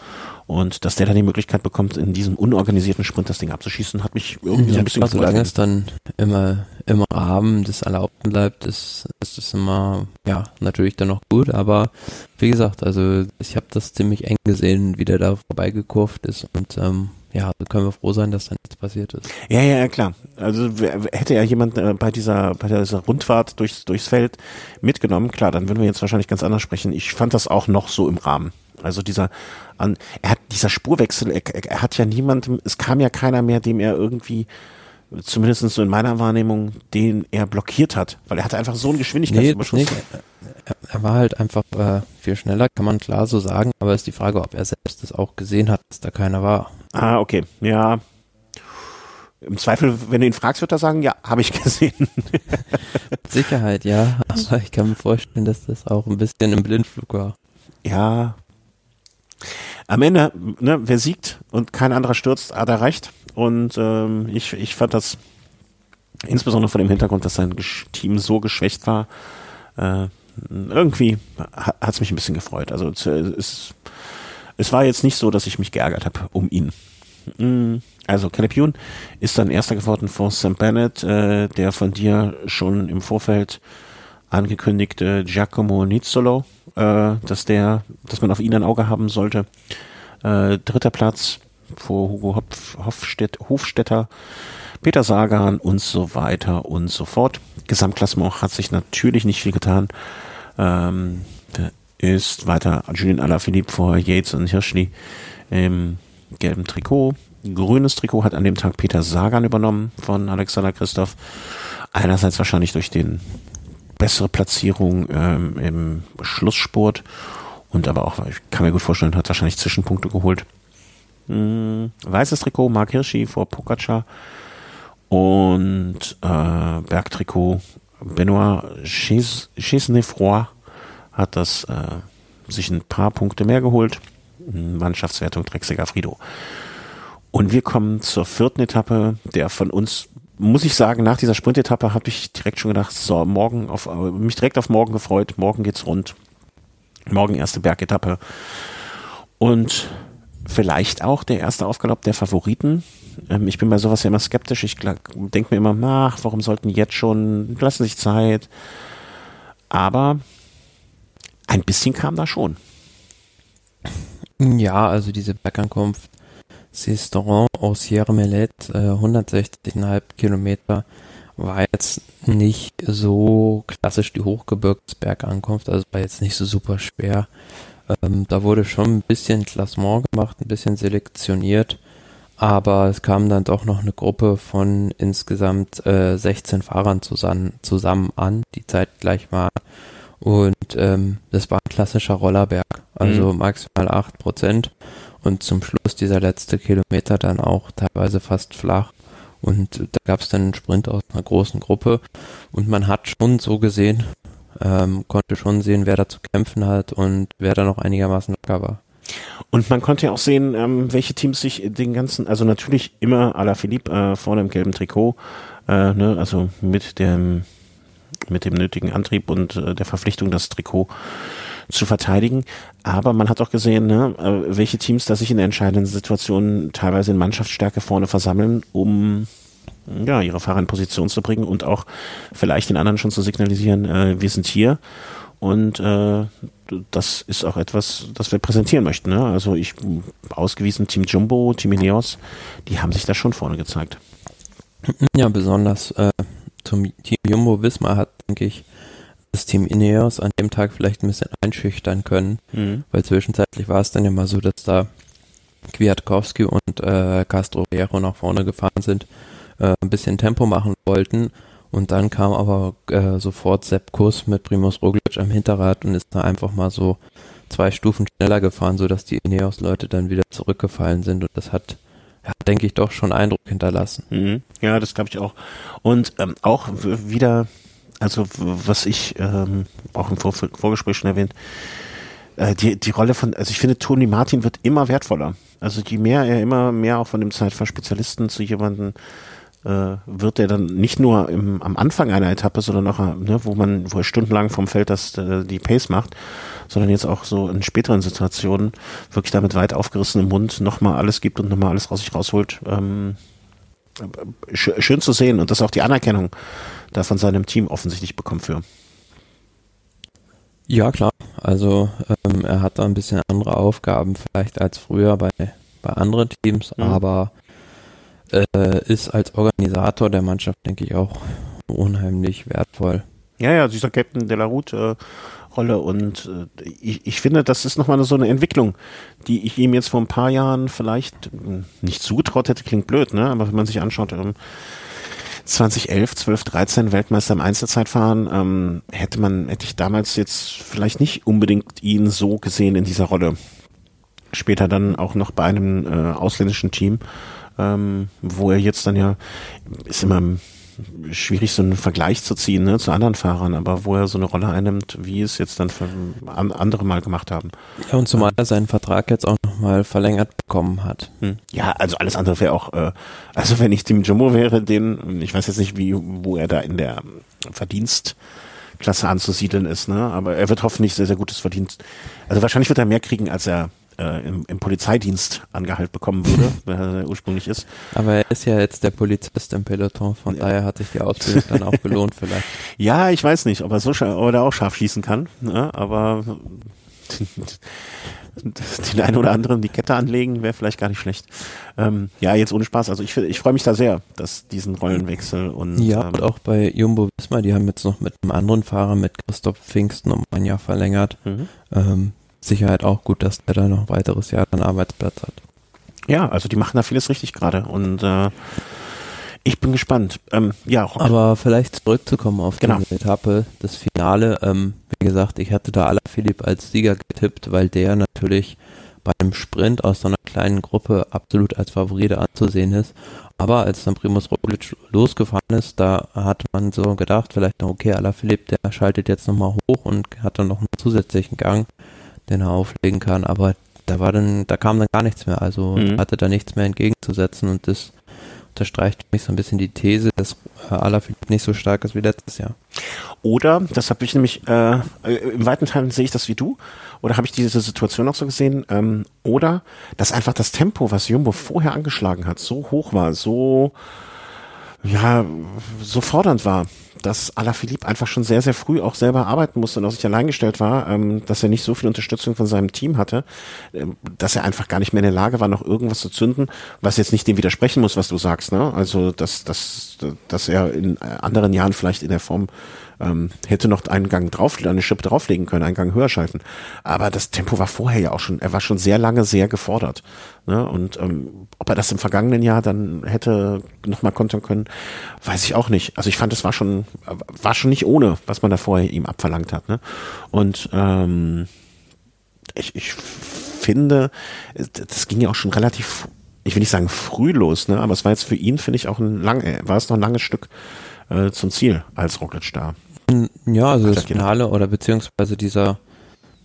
Und dass der dann die Möglichkeit bekommt, in diesem unorganisierten Sprint das Ding abzuschießen, hat mich irgendwie so ein bisschen ja, Solange es dann immer im Rahmen des Erlaubten bleibt, ist, ist es immer, ja, natürlich dann noch gut. Aber wie gesagt, also ich habe das ziemlich eng gesehen, wie der da vorbeigekurft ist. Und ähm, ja, da können wir froh sein, dass da nichts passiert ist. Ja, ja, ja, klar. Also hätte ja jemand äh, bei dieser bei dieser Rundfahrt durchs durchs Feld mitgenommen, klar, dann würden wir jetzt wahrscheinlich ganz anders sprechen. Ich fand das auch noch so im Rahmen. Also dieser, an, er hat dieser Spurwechsel, er, er hat ja niemandem, es kam ja keiner mehr, dem er irgendwie zumindest so in meiner Wahrnehmung, den er blockiert hat, weil er hatte einfach so einen Geschwindigkeitsüberschuss. Nee, er, er war halt einfach äh, viel schneller, kann man klar so sagen, aber ist die Frage, ob er selbst das auch gesehen hat, dass da keiner war. Ah, okay, ja. Im Zweifel, wenn du ihn fragst, wird er sagen, ja, habe ich gesehen. Mit Sicherheit, ja, aber ich kann mir vorstellen, dass das auch ein bisschen im Blindflug war. Ja. Am Ende, ne, wer siegt und kein anderer stürzt, hat er recht. Und ähm, ich, ich fand das insbesondere vor dem Hintergrund, dass sein Team so geschwächt war, äh, irgendwie hat es mich ein bisschen gefreut. Also es, es war jetzt nicht so, dass ich mich geärgert habe um ihn. Mm, also Caleb Youn ist dann Erster geworden vor Sam Bennett, äh, der von dir schon im Vorfeld angekündigte Giacomo Nizzolo, äh, dass der, dass man auf ihn ein Auge haben sollte. Äh, dritter Platz vor Hugo Hopf, Hofstedt, Hofstetter, Peter Sagan und so weiter und so fort. Gesamtklassement hat sich natürlich nicht viel getan. Ähm, ist weiter Julian Alaphilippe vor Yates und Hirschli im gelben Trikot. Grünes Trikot hat an dem Tag Peter Sagan übernommen von Alexander Christoph. Einerseits wahrscheinlich durch den bessere Platzierung ähm, im Schlusssport und aber auch, ich kann mir gut vorstellen, hat wahrscheinlich Zwischenpunkte geholt. Hm, weißes Trikot, Mark Hirschi vor Pogacar und äh, Bergtrikot Benoit Chesnefroy hat das äh, sich ein paar Punkte mehr geholt. Mannschaftswertung Drexiger Frido. Und wir kommen zur vierten Etappe, der von uns, muss ich sagen, nach dieser Sprintetappe habe ich direkt schon gedacht, so, morgen auf, mich direkt auf morgen gefreut, morgen geht's rund. Morgen erste Bergetappe. Und vielleicht auch der erste Aufgalopp der Favoriten. Ähm, ich bin bei sowas ja immer skeptisch. Ich denke mir immer nach, warum sollten jetzt schon, lassen sich Zeit. Aber ein bisschen kam da schon. Ja, also diese Bergankunft Sisteron aus Sierra Mellet, äh, 160,5 Kilometer, war jetzt nicht so klassisch die Hochgebirgsbergankunft, also war jetzt nicht so super schwer. Ähm, da wurde schon ein bisschen Klassement gemacht, ein bisschen selektioniert, aber es kam dann doch noch eine Gruppe von insgesamt äh, 16 Fahrern zusammen, zusammen an, die zeitgleich war. Und ähm, das war ein klassischer Rollerberg, also mhm. maximal 8 Prozent und zum Schluss dieser letzte Kilometer dann auch teilweise fast flach. Und da gab es dann einen Sprint aus einer großen Gruppe und man hat schon so gesehen, ähm, konnte schon sehen, wer da zu kämpfen hat und wer da noch einigermaßen locker war. Und man konnte ja auch sehen, ähm, welche Teams sich den ganzen, also natürlich immer à la Philippe äh, vorne im gelben Trikot, äh, ne, also mit dem mit dem nötigen Antrieb und äh, der Verpflichtung, das Trikot zu verteidigen. Aber man hat auch gesehen, ne, äh, welche Teams da sich in entscheidenden Situationen teilweise in Mannschaftsstärke vorne versammeln, um ja, ihre Fahrer in Position zu bringen und auch vielleicht den anderen schon zu signalisieren, äh, wir sind hier. Und äh, das ist auch etwas, das wir präsentieren möchten. Ne? Also ich ausgewiesen Team Jumbo, Team Ineos, die haben sich da schon vorne gezeigt. Ja, besonders äh, Team Jumbo Wismar hat, denke ich, das Team Ineos an dem Tag vielleicht ein bisschen einschüchtern können, mhm. weil zwischenzeitlich war es dann ja mal so, dass da Kwiatkowski und äh, Castro Viejo nach vorne gefahren sind, äh, ein bisschen Tempo machen wollten. Und dann kam aber äh, sofort Sepp Kuss mit Primus Roglic am Hinterrad und ist da einfach mal so zwei Stufen schneller gefahren, sodass die Ineos-Leute dann wieder zurückgefallen sind. Und das hat ja, denke ich, doch schon Eindruck hinterlassen. Mhm. Ja, das glaube ich auch. Und ähm, auch wieder also was ich ähm, auch im Vor Vorgespräch schon erwähnt, äh, die, die Rolle von, also ich finde, Toni Martin wird immer wertvoller. Also je mehr er immer mehr auch von dem Zeitfahrspezialisten zu jemandem äh, wird er dann nicht nur im, am Anfang einer Etappe, sondern auch, ne, wo man, wo er stundenlang vom Feld das, äh, die Pace macht, sondern jetzt auch so in späteren Situationen wirklich damit weit aufgerissenem Mund nochmal alles gibt und nochmal alles raus sich rausholt. Ähm, schön zu sehen und das ist auch die Anerkennung da von seinem Team offensichtlich bekommt für. Ja, klar. Also ähm, er hat da ein bisschen andere Aufgaben vielleicht als früher bei, bei anderen Teams, mhm. aber äh, ist als Organisator der Mannschaft, denke ich, auch unheimlich wertvoll. Ja, ja, dieser Captain de la Route äh, Rolle und äh, ich, ich finde, das ist nochmal so eine Entwicklung, die ich ihm jetzt vor ein paar Jahren vielleicht hm, nicht zugetraut hätte, klingt blöd, ne? Aber wenn man sich anschaut, ähm, 2011, 12, 13 Weltmeister im Einzelzeitfahren, ähm, hätte man, hätte ich damals jetzt vielleicht nicht unbedingt ihn so gesehen in dieser Rolle. Später dann auch noch bei einem äh, ausländischen Team, ähm, wo er jetzt dann ja, ist immer schwierig, so einen Vergleich zu ziehen ne, zu anderen Fahrern, aber wo er so eine Rolle einnimmt, wie es jetzt dann andere mal gemacht haben. Ja, und zumal er seinen Vertrag jetzt auch nochmal verlängert bekommen hat. Hm. Ja, also alles andere wäre auch, äh, also wenn ich Tim Jumbo wäre, den, ich weiß jetzt nicht, wie, wo er da in der Verdienstklasse anzusiedeln ist, ne? Aber er wird hoffentlich sehr, sehr gutes Verdienst. Also wahrscheinlich wird er mehr kriegen, als er äh, im, im Polizeidienst angehalt bekommen würde, wer er ursprünglich ist. Aber er ist ja jetzt der Polizist im Peloton, von ja. daher hat sich die Ausbildung dann auch gelohnt vielleicht. Ja, ich weiß nicht, ob er so ob er auch scharf schießen kann, ne? aber den einen oder anderen die Kette anlegen wäre vielleicht gar nicht schlecht. Ähm, ja, jetzt ohne Spaß. Also ich, ich freue mich da sehr, dass diesen Rollenwechsel und ja ähm, und auch bei Jumbo Visma, die haben jetzt noch mit einem anderen Fahrer mit Christoph Pfingsten um ein Jahr verlängert. Mhm. Ähm, Sicherheit auch gut, dass der da noch ein weiteres Jahr einen Arbeitsplatz hat. Ja, also die machen da vieles richtig gerade und äh, ich bin gespannt. Ähm, ja, Rob. aber vielleicht zurückzukommen auf genau. die Etappe, das Finale. Ähm, wie gesagt, ich hatte da Alaphilippe als Sieger getippt, weil der natürlich bei einem Sprint aus so einer kleinen Gruppe absolut als Favorit anzusehen ist. Aber als dann Primus Roglic losgefahren ist, da hat man so gedacht, vielleicht, okay, Alaphilippe, der schaltet jetzt nochmal hoch und hat dann noch einen zusätzlichen Gang den er auflegen kann, aber da war dann, da kam dann gar nichts mehr, also mhm. hatte da nichts mehr entgegenzusetzen und das unterstreicht mich so ein bisschen die These, dass Alaphilippe nicht so stark ist wie letztes Jahr. Oder, das habe ich nämlich, äh, im weiten Teil sehe ich das wie du, oder habe ich diese Situation auch so gesehen, ähm, oder dass einfach das Tempo, was Jumbo vorher angeschlagen hat, so hoch war, so, ja, so fordernd war, dass Alaphilippe einfach schon sehr, sehr früh auch selber arbeiten musste und auf sich allein gestellt war, ähm, dass er nicht so viel Unterstützung von seinem Team hatte, ähm, dass er einfach gar nicht mehr in der Lage war, noch irgendwas zu zünden, was jetzt nicht dem widersprechen muss, was du sagst. Ne? Also, dass, dass, dass er in anderen Jahren vielleicht in der Form ähm, hätte noch einen Gang drauf, eine Schippe drauflegen können, einen Gang höher schalten. Aber das Tempo war vorher ja auch schon, er war schon sehr lange sehr gefordert. Ne? Und ähm, ob er das im vergangenen Jahr dann hätte nochmal kontern können, weiß ich auch nicht. Also ich fand, es war schon, war schon nicht ohne, was man da vorher ihm abverlangt hat. Ne? Und ähm, ich, ich finde, das ging ja auch schon relativ, ich will nicht sagen früh los, ne? aber es war jetzt für ihn, finde ich, auch ein lang, äh, war es noch ein langes Stück äh, zum Ziel als Roglic da. Ja, also das Finale oder beziehungsweise dieser,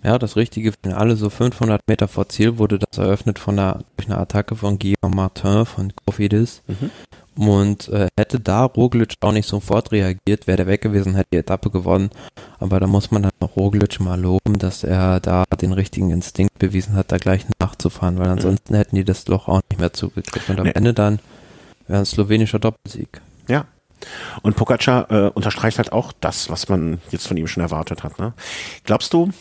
ja, das richtige Finale, so 500 Meter vor Ziel wurde das eröffnet von einer, durch eine Attacke von Guillaume Martin von Cofidis. Mhm. Und äh, hätte da Roglic auch nicht sofort reagiert, wäre der weg gewesen, hätte die Etappe gewonnen. Aber da muss man dann noch Roglic mal loben, dass er da den richtigen Instinkt bewiesen hat, da gleich nachzufahren, weil mhm. ansonsten mhm. hätten die das Loch auch nicht mehr zugekriegt. Und am nee. Ende dann wäre ein slowenischer Doppelsieg. Ja, und Pogacar äh, unterstreicht halt auch das, was man jetzt von ihm schon erwartet hat. Ne? Glaubst du,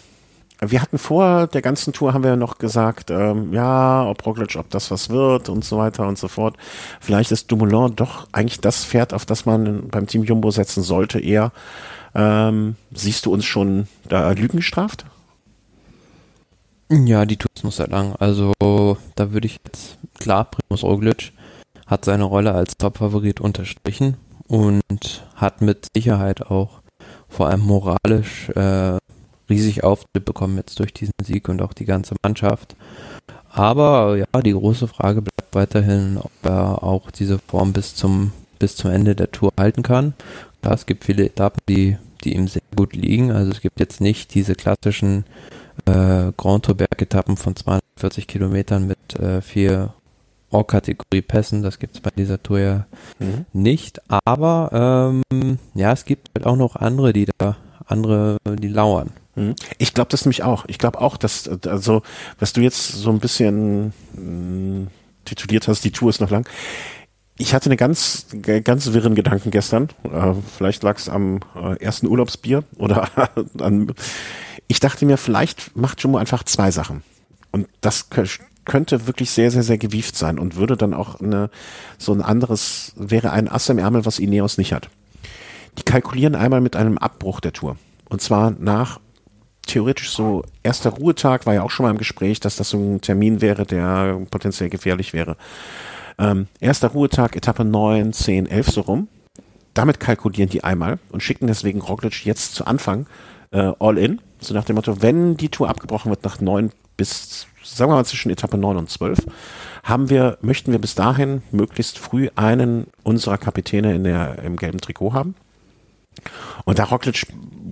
wir hatten vor der ganzen Tour haben wir noch gesagt, ähm, ja, ob Roglic, ob das was wird und so weiter und so fort. Vielleicht ist Dumoulin doch eigentlich das Pferd, auf das man beim Team Jumbo setzen sollte, eher. Ähm, siehst du uns schon da Lügen gestraft? Ja, die Tour ist noch sehr lang. Also da würde ich jetzt, klar, Primus Roglic hat seine Rolle als Top-Favorit unterstrichen und hat mit Sicherheit auch vor allem moralisch äh, riesig Auftritt bekommen jetzt durch diesen Sieg und auch die ganze Mannschaft. Aber ja, die große Frage bleibt weiterhin, ob er auch diese Form bis zum bis zum Ende der Tour halten kann. Klar, es gibt viele Etappen, die, die ihm sehr gut liegen. Also es gibt jetzt nicht diese klassischen äh, Grand Tour Bergetappen von 240 Kilometern mit äh, vier O-Kategorie Pässen, das gibt es bei dieser Tour ja mhm. nicht. Aber ähm, ja, es gibt halt auch noch andere, die da, andere, die lauern. Mhm. Ich glaube das nämlich auch. Ich glaube auch, dass, also, was du jetzt so ein bisschen mh, mm, tituliert hast, die Tour ist noch lang. Ich hatte eine ganz, ganz wirren Gedanken gestern. Äh, vielleicht lag es am äh, ersten Urlaubsbier oder an. Ich dachte mir, vielleicht macht Jumbo einfach zwei Sachen. Und das könnte wirklich sehr, sehr, sehr gewieft sein und würde dann auch eine, so ein anderes, wäre ein Ass im Ärmel, was Ineos nicht hat. Die kalkulieren einmal mit einem Abbruch der Tour. Und zwar nach theoretisch so erster Ruhetag war ja auch schon mal im Gespräch, dass das so ein Termin wäre, der potenziell gefährlich wäre. Ähm, erster Ruhetag, Etappe 9, 10, 11 so rum. damit kalkulieren die einmal und schicken deswegen Roglic jetzt zu Anfang äh, all in. So nach dem Motto, wenn die Tour abgebrochen wird nach neun bis, sagen wir mal zwischen Etappe neun und zwölf, haben wir, möchten wir bis dahin möglichst früh einen unserer Kapitäne in der, im gelben Trikot haben. Und da Roglic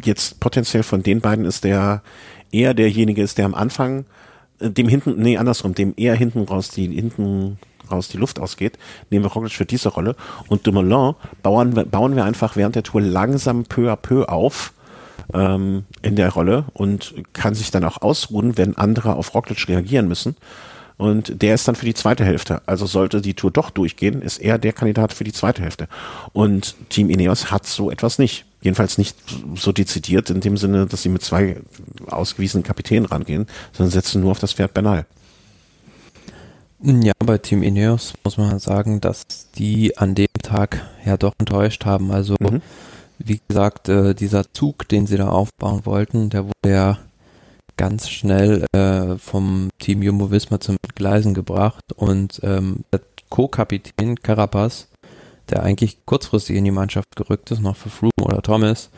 jetzt potenziell von den beiden ist, der eher derjenige ist, der am Anfang äh, dem hinten, nee, andersrum, dem eher hinten raus die hinten raus die Luft ausgeht, nehmen wir Roglic für diese Rolle und Dumoulin bauen bauen wir einfach während der Tour langsam peu à peu auf ähm, in der Rolle und kann sich dann auch ausruhen, wenn andere auf Roglic reagieren müssen. Und der ist dann für die zweite Hälfte. Also sollte die Tour doch durchgehen, ist er der Kandidat für die zweite Hälfte. Und Team Ineos hat so etwas nicht. Jedenfalls nicht so dezidiert in dem Sinne, dass sie mit zwei ausgewiesenen Kapitänen rangehen, sondern setzen nur auf das Pferd Bernal. Ja, bei Team Ineos muss man sagen, dass die an dem Tag ja doch enttäuscht haben. Also, mhm. wie gesagt, äh, dieser Zug, den sie da aufbauen wollten, der wurde ja ganz schnell äh, vom Team Jumbo Visma zum Gleisen gebracht und ähm, der Co-Kapitän Carapaz, der eigentlich kurzfristig in die Mannschaft gerückt ist, noch für Froome oder Thomas,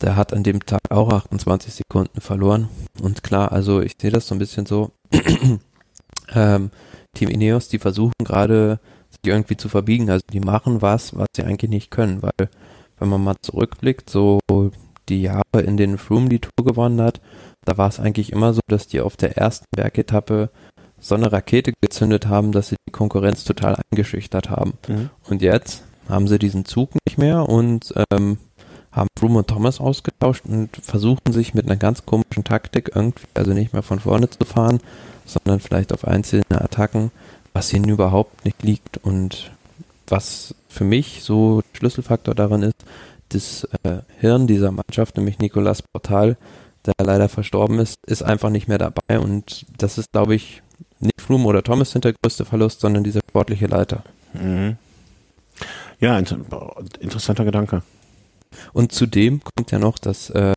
der hat an dem Tag auch 28 Sekunden verloren. Und klar, also ich sehe das so ein bisschen so, ähm, Team Ineos, die versuchen gerade sich irgendwie zu verbiegen, also die machen was, was sie eigentlich nicht können, weil wenn man mal zurückblickt, so die Jahre, in denen Froome die Tour gewonnen hat, da war es eigentlich immer so, dass die auf der ersten Bergetappe so eine Rakete gezündet haben, dass sie die Konkurrenz total eingeschüchtert haben. Mhm. Und jetzt haben sie diesen Zug nicht mehr und ähm, haben Froome und Thomas ausgetauscht und versuchen sich mit einer ganz komischen Taktik irgendwie, also nicht mehr von vorne zu fahren, sondern vielleicht auf einzelne Attacken, was ihnen überhaupt nicht liegt. Und was für mich so Schlüsselfaktor daran ist, das äh, Hirn dieser Mannschaft, nämlich Nicolas Portal, der leider verstorben ist, ist einfach nicht mehr dabei. Und das ist, glaube ich, nicht Froome oder Thomas sind der größte Verlust, sondern dieser sportliche Leiter. Mhm. Ja, inter interessanter Gedanke. Und zudem kommt ja noch, dass äh,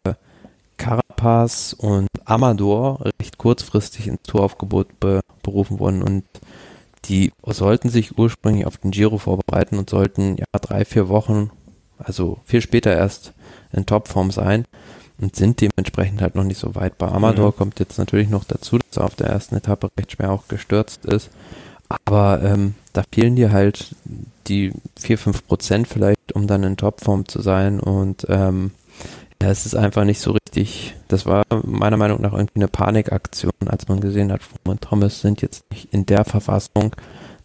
Carapaz und Amador recht kurzfristig ins Touraufgebot be berufen wurden und die sollten sich ursprünglich auf den Giro vorbereiten und sollten ja drei, vier Wochen, also viel später erst in Topform sein und sind dementsprechend halt noch nicht so weit. Bei Amador mhm. kommt jetzt natürlich noch dazu, dass er auf der ersten Etappe recht schwer auch gestürzt ist. Aber ähm, da fehlen dir halt die 4, 5 Prozent vielleicht, um dann in Topform zu sein. Und ähm, ja, es ist einfach nicht so richtig. Das war meiner Meinung nach irgendwie eine Panikaktion, als man gesehen hat, Froome und Thomas sind jetzt nicht in der Verfassung,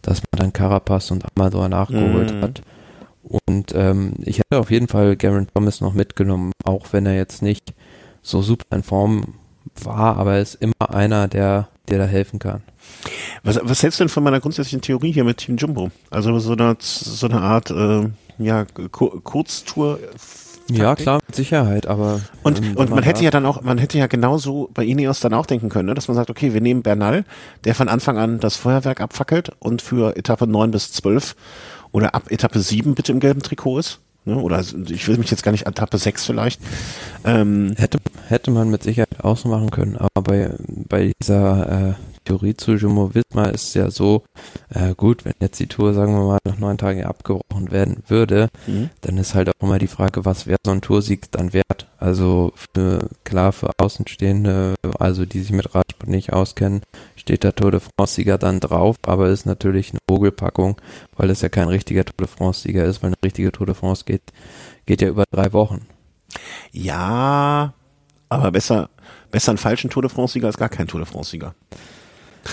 dass man dann Carapaz und Amador nachgeholt mhm. hat. Und ähm, ich hätte auf jeden Fall Garen Thomas noch mitgenommen, auch wenn er jetzt nicht so super in Form war, aber er ist immer einer, der dir da helfen kann. Was, was hältst du denn von meiner grundsätzlichen Theorie hier mit Team Jumbo? Also so eine, so eine Art äh, ja, Kurztour ja, klar, mit Sicherheit, aber. Und, ähm, und man hätte ja dann auch, man hätte ja genauso bei Ineos dann auch denken können, ne, dass man sagt, okay, wir nehmen Bernal, der von Anfang an das Feuerwerk abfackelt und für Etappe neun bis zwölf oder ab Etappe sieben bitte im gelben Trikot ist. Ne? Oder ich will mich jetzt gar nicht an Etappe sechs vielleicht. Ähm, hätte, hätte man mit Sicherheit auch so machen können, aber bei, bei dieser äh, Theorie zu Jumbo Visma ist ja so, äh, gut, wenn jetzt die Tour, sagen wir mal, nach neun Tagen abgebrochen werden würde, mhm. dann ist halt auch immer die Frage, was wäre so ein Toursieg dann wert? Also für, klar, für Außenstehende, also die sich mit Radsport nicht auskennen, steht der Tour de France-Sieger dann drauf, aber ist natürlich eine Vogelpackung, weil es ja kein richtiger Tour de France-Sieger ist, weil eine richtige Tour de France geht, geht ja über drei Wochen. Ja, aber besser, besser einen falschen Tour de France-Sieger als gar kein Tour de France-Sieger.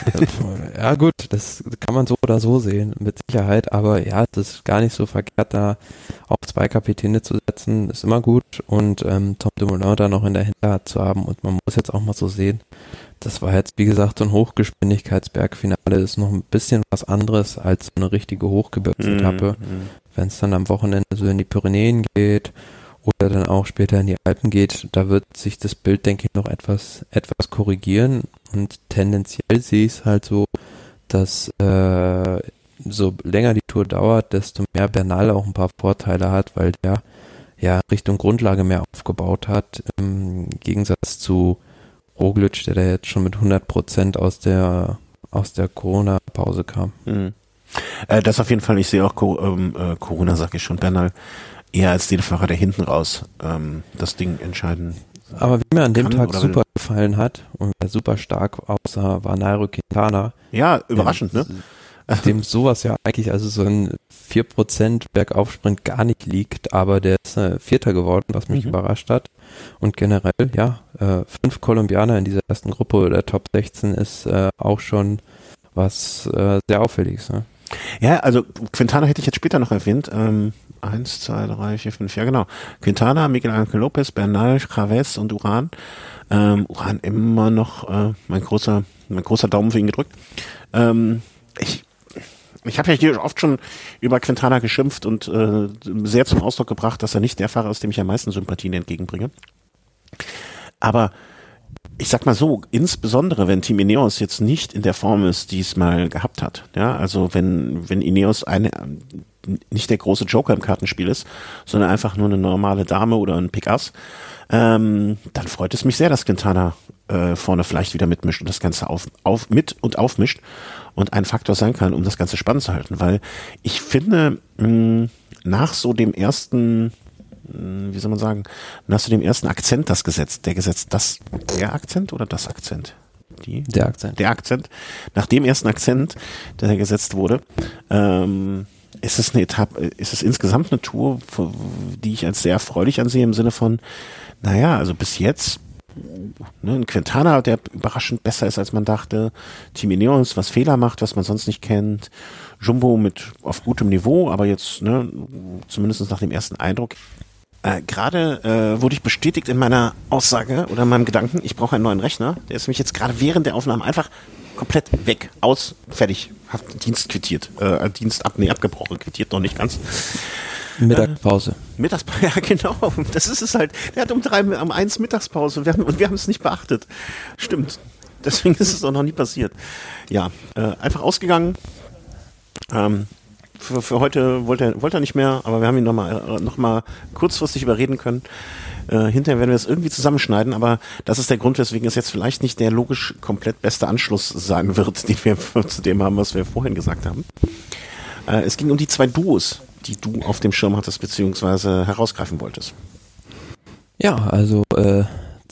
ja gut, das kann man so oder so sehen, mit Sicherheit, aber ja, das ist gar nicht so verkehrt, da auch zwei Kapitäne zu setzen, ist immer gut und ähm, Tom Dumoulin da noch in der Hinterhand zu haben und man muss jetzt auch mal so sehen, das war jetzt wie gesagt so ein Hochgeschwindigkeitsbergfinale, ist noch ein bisschen was anderes als eine richtige Hochgebirgsetappe, mhm. mhm. wenn es dann am Wochenende so in die Pyrenäen geht oder dann auch später in die Alpen geht, da wird sich das Bild, denke ich, noch etwas, etwas korrigieren. Und tendenziell sehe ich es halt so, dass äh, so länger die Tour dauert, desto mehr Bernal auch ein paar Vorteile hat, weil der ja Richtung Grundlage mehr aufgebaut hat, im Gegensatz zu Roglic, der da jetzt schon mit 100 Prozent aus der aus der Corona-Pause kam. Mhm. Äh, das auf jeden Fall. Ich sehe auch Co ähm, äh, Corona, sag ich schon, Bernal eher als den Fahrer, der hinten raus ähm, das Ding entscheiden. Aber wie mir an dem Tag oder super gefallen hat und super stark aussah, war Nairo Quintana. Ja, überraschend, ne? Dem sowas ja eigentlich, also so ein 4% Bergaufsprint gar nicht liegt, aber der ist äh, Vierter geworden, was mich Mhm. überrascht hat. Und generell, ja, äh, fünf Kolumbianer in dieser ersten Gruppe der Top 16 ist äh, auch schon was äh, sehr Auffälliges. Ne? Ja, also Quintana hätte ich jetzt später noch erwähnt. Ähm, eins, zwei, drei, vier, fünf, ja genau. Quintana, Miguel Ángel Lopez, Bernal, Chavez und Uran. Ähm, Uran immer noch äh, mein großer, mein großer Daumen für ihn gedrückt. Ähm, ich ich habe ja hier oft schon über Quintana geschimpft und äh, sehr zum Ausdruck gebracht, dass er nicht der Fahrer ist, dem ich am meisten Sympathien entgegenbringe. Aber ich sag mal so, insbesondere wenn Team Ineos jetzt nicht in der Form ist, die es mal gehabt hat. Ja, also wenn, wenn Ineos eine, nicht der große Joker im Kartenspiel ist, sondern einfach nur eine normale Dame oder ein Pick-Ass, ähm, dann freut es mich sehr, dass Quintana äh, vorne vielleicht wieder mitmischt und das Ganze auf, auf, mit und aufmischt und ein Faktor sein kann, um das Ganze spannend zu halten. Weil ich finde, mh, nach so dem ersten wie soll man sagen, nach so dem ersten Akzent das gesetzt, der gesetzt, das, der Akzent oder das Akzent? Die? Der Akzent. Der Akzent. Nach dem ersten Akzent, der gesetzt wurde, ähm, ist es eine Etappe, ist es insgesamt eine Tour, die ich als sehr erfreulich ansehe im Sinne von, naja, also bis jetzt, ne, ein Quintana, der überraschend besser ist, als man dachte, Team Ineos, was Fehler macht, was man sonst nicht kennt, Jumbo mit auf gutem Niveau, aber jetzt, ne, zumindest nach dem ersten Eindruck, äh, Gerade äh, wurde ich bestätigt in meiner Aussage oder in meinem Gedanken, ich brauche einen neuen Rechner. Der ist nämlich jetzt gerade während der Aufnahme einfach komplett weg, aus, fertig, hat Dienst quittiert, äh, Dienst ab, nee, abgebrochen, quittiert noch nicht ganz. Mittagspause. Äh, Mittagspause, ja genau, das ist es halt. Der hat um drei, um eins Mittagspause und wir haben, und wir haben es nicht beachtet. Stimmt. Deswegen ist es auch noch nie passiert. Ja, äh, einfach ausgegangen. Ähm, für, für heute wollte er, wollte er nicht mehr, aber wir haben ihn nochmal noch mal kurzfristig überreden können. Äh, hinterher werden wir es irgendwie zusammenschneiden, aber das ist der Grund, weswegen es jetzt vielleicht nicht der logisch komplett beste Anschluss sein wird, den wir zu dem haben, was wir vorhin gesagt haben. Äh, es ging um die zwei Duos, die du auf dem Schirm hattest, beziehungsweise herausgreifen wolltest. Ja, also äh,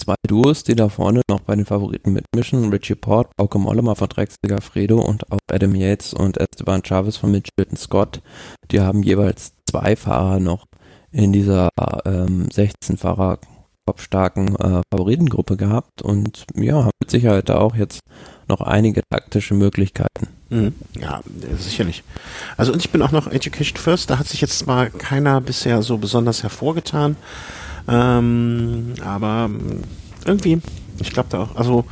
zwei Duos, die da vorne noch bei den Favoriten mitmischen. Richie Port, Bauke Mollema von Drexiger Fredo und auch Adam Yates und Esteban Chavez von Mitchelton Scott. Die haben jeweils zwei Fahrer noch in dieser ähm, 16 Fahrer kopfstarken äh, Favoritengruppe gehabt und ja, haben mit Sicherheit da auch jetzt noch einige taktische Möglichkeiten. Mhm. Ja, sicherlich. Also und ich bin auch noch Education First, da hat sich jetzt zwar keiner bisher so besonders hervorgetan, ähm, aber irgendwie, ich glaube da auch, also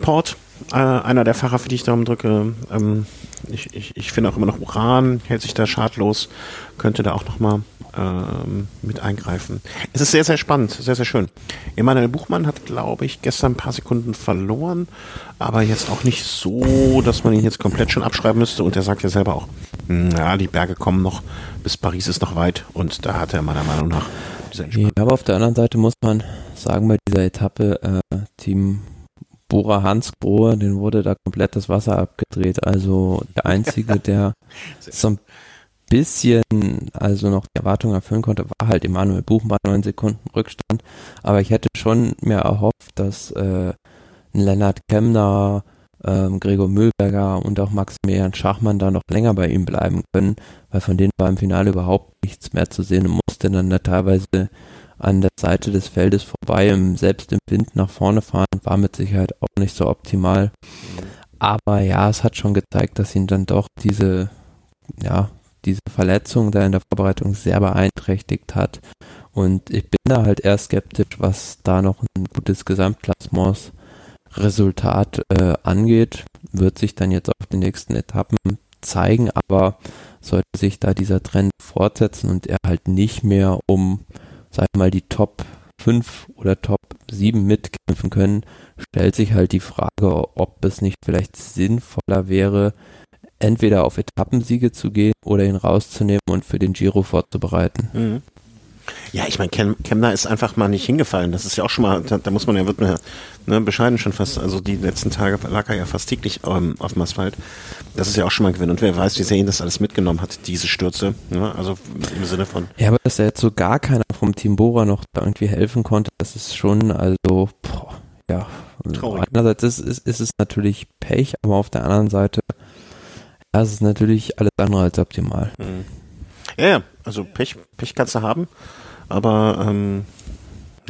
Port, äh, einer der Fahrer, für die ich darum drücke, ähm, ich, ich, ich finde auch immer noch Uran, hält sich da schadlos, könnte da auch nochmal ähm, mit eingreifen. Es ist sehr, sehr spannend, sehr, sehr schön. Emanuel Buchmann hat, glaube ich, gestern ein paar Sekunden verloren, aber jetzt auch nicht so, dass man ihn jetzt komplett schon abschreiben müsste und er sagt ja selber auch, ja, die Berge kommen noch, bis Paris ist noch weit und da hat er meiner Meinung nach ja, aber auf der anderen Seite muss man sagen, bei dieser Etappe, äh, Team Bora Hansgrohe, den wurde da komplett das Wasser abgedreht. Also der Einzige, der so ein bisschen, also noch die Erwartung erfüllen konnte, war halt Emanuel Buchmann, neun Sekunden Rückstand. Aber ich hätte schon mir erhofft, dass äh, ein Lennart Kemner, ähm, Gregor Mühlberger und auch Maximilian Schachmann da noch länger bei ihm bleiben können, weil von denen war im Finale überhaupt nichts mehr zu sehen und musste dann da teilweise an der Seite des Feldes vorbei, selbst im Wind nach vorne fahren, war mit Sicherheit auch nicht so optimal. Aber ja, es hat schon gezeigt, dass ihn dann doch diese, ja, diese Verletzung da in der Vorbereitung sehr beeinträchtigt hat. Und ich bin da halt eher skeptisch, was da noch ein gutes Gesamtklassement Resultat äh, angeht, wird sich dann jetzt auf den nächsten Etappen zeigen, aber sollte sich da dieser Trend fortsetzen und er halt nicht mehr um, sag ich mal, die Top 5 oder Top 7 mitkämpfen können, stellt sich halt die Frage, ob es nicht vielleicht sinnvoller wäre, entweder auf Etappensiege zu gehen oder ihn rauszunehmen und für den Giro vorzubereiten. Mhm. Ja, ich meine, Kem Kemner ist einfach mal nicht hingefallen. Das ist ja auch schon mal, da, da muss man ja, wird man ja ne, bescheiden schon fast, also die letzten Tage lag er ja fast täglich ähm, auf dem Asphalt. Das ist ja auch schon mal ein Gewinn. Und wer weiß, wie sehr ihn das alles mitgenommen hat, diese Stürze. Ne? Also im Sinne von. Ja, aber dass er jetzt so gar keiner vom Team Bora noch da irgendwie helfen konnte, das ist schon, also, boah, ja. Traurig. Einerseits ist, ist, ist es natürlich Pech, aber auf der anderen Seite, ja, es ist natürlich alles andere als optimal. Mhm. Ja, ja, also Pech, Pech kannst du haben. Aber ähm,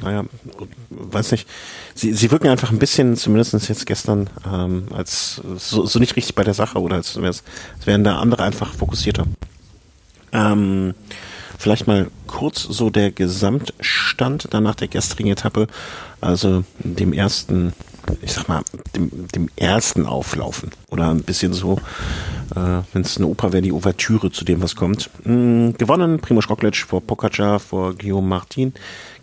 naja, weiß nicht. Sie, sie wirken einfach ein bisschen, zumindest jetzt gestern, ähm, als so, so nicht richtig bei der Sache oder als, als wären da andere einfach fokussierter. Ähm, vielleicht mal kurz so der Gesamtstand dann nach der gestrigen Etappe, also dem ersten ich sag mal, dem, dem ersten Auflaufen. Oder ein bisschen so, äh, wenn es eine Oper wäre, die Ouvertüre zu dem, was kommt. Mhm, gewonnen, Primoz Roglic vor Pogacar, vor Guillaume Martin,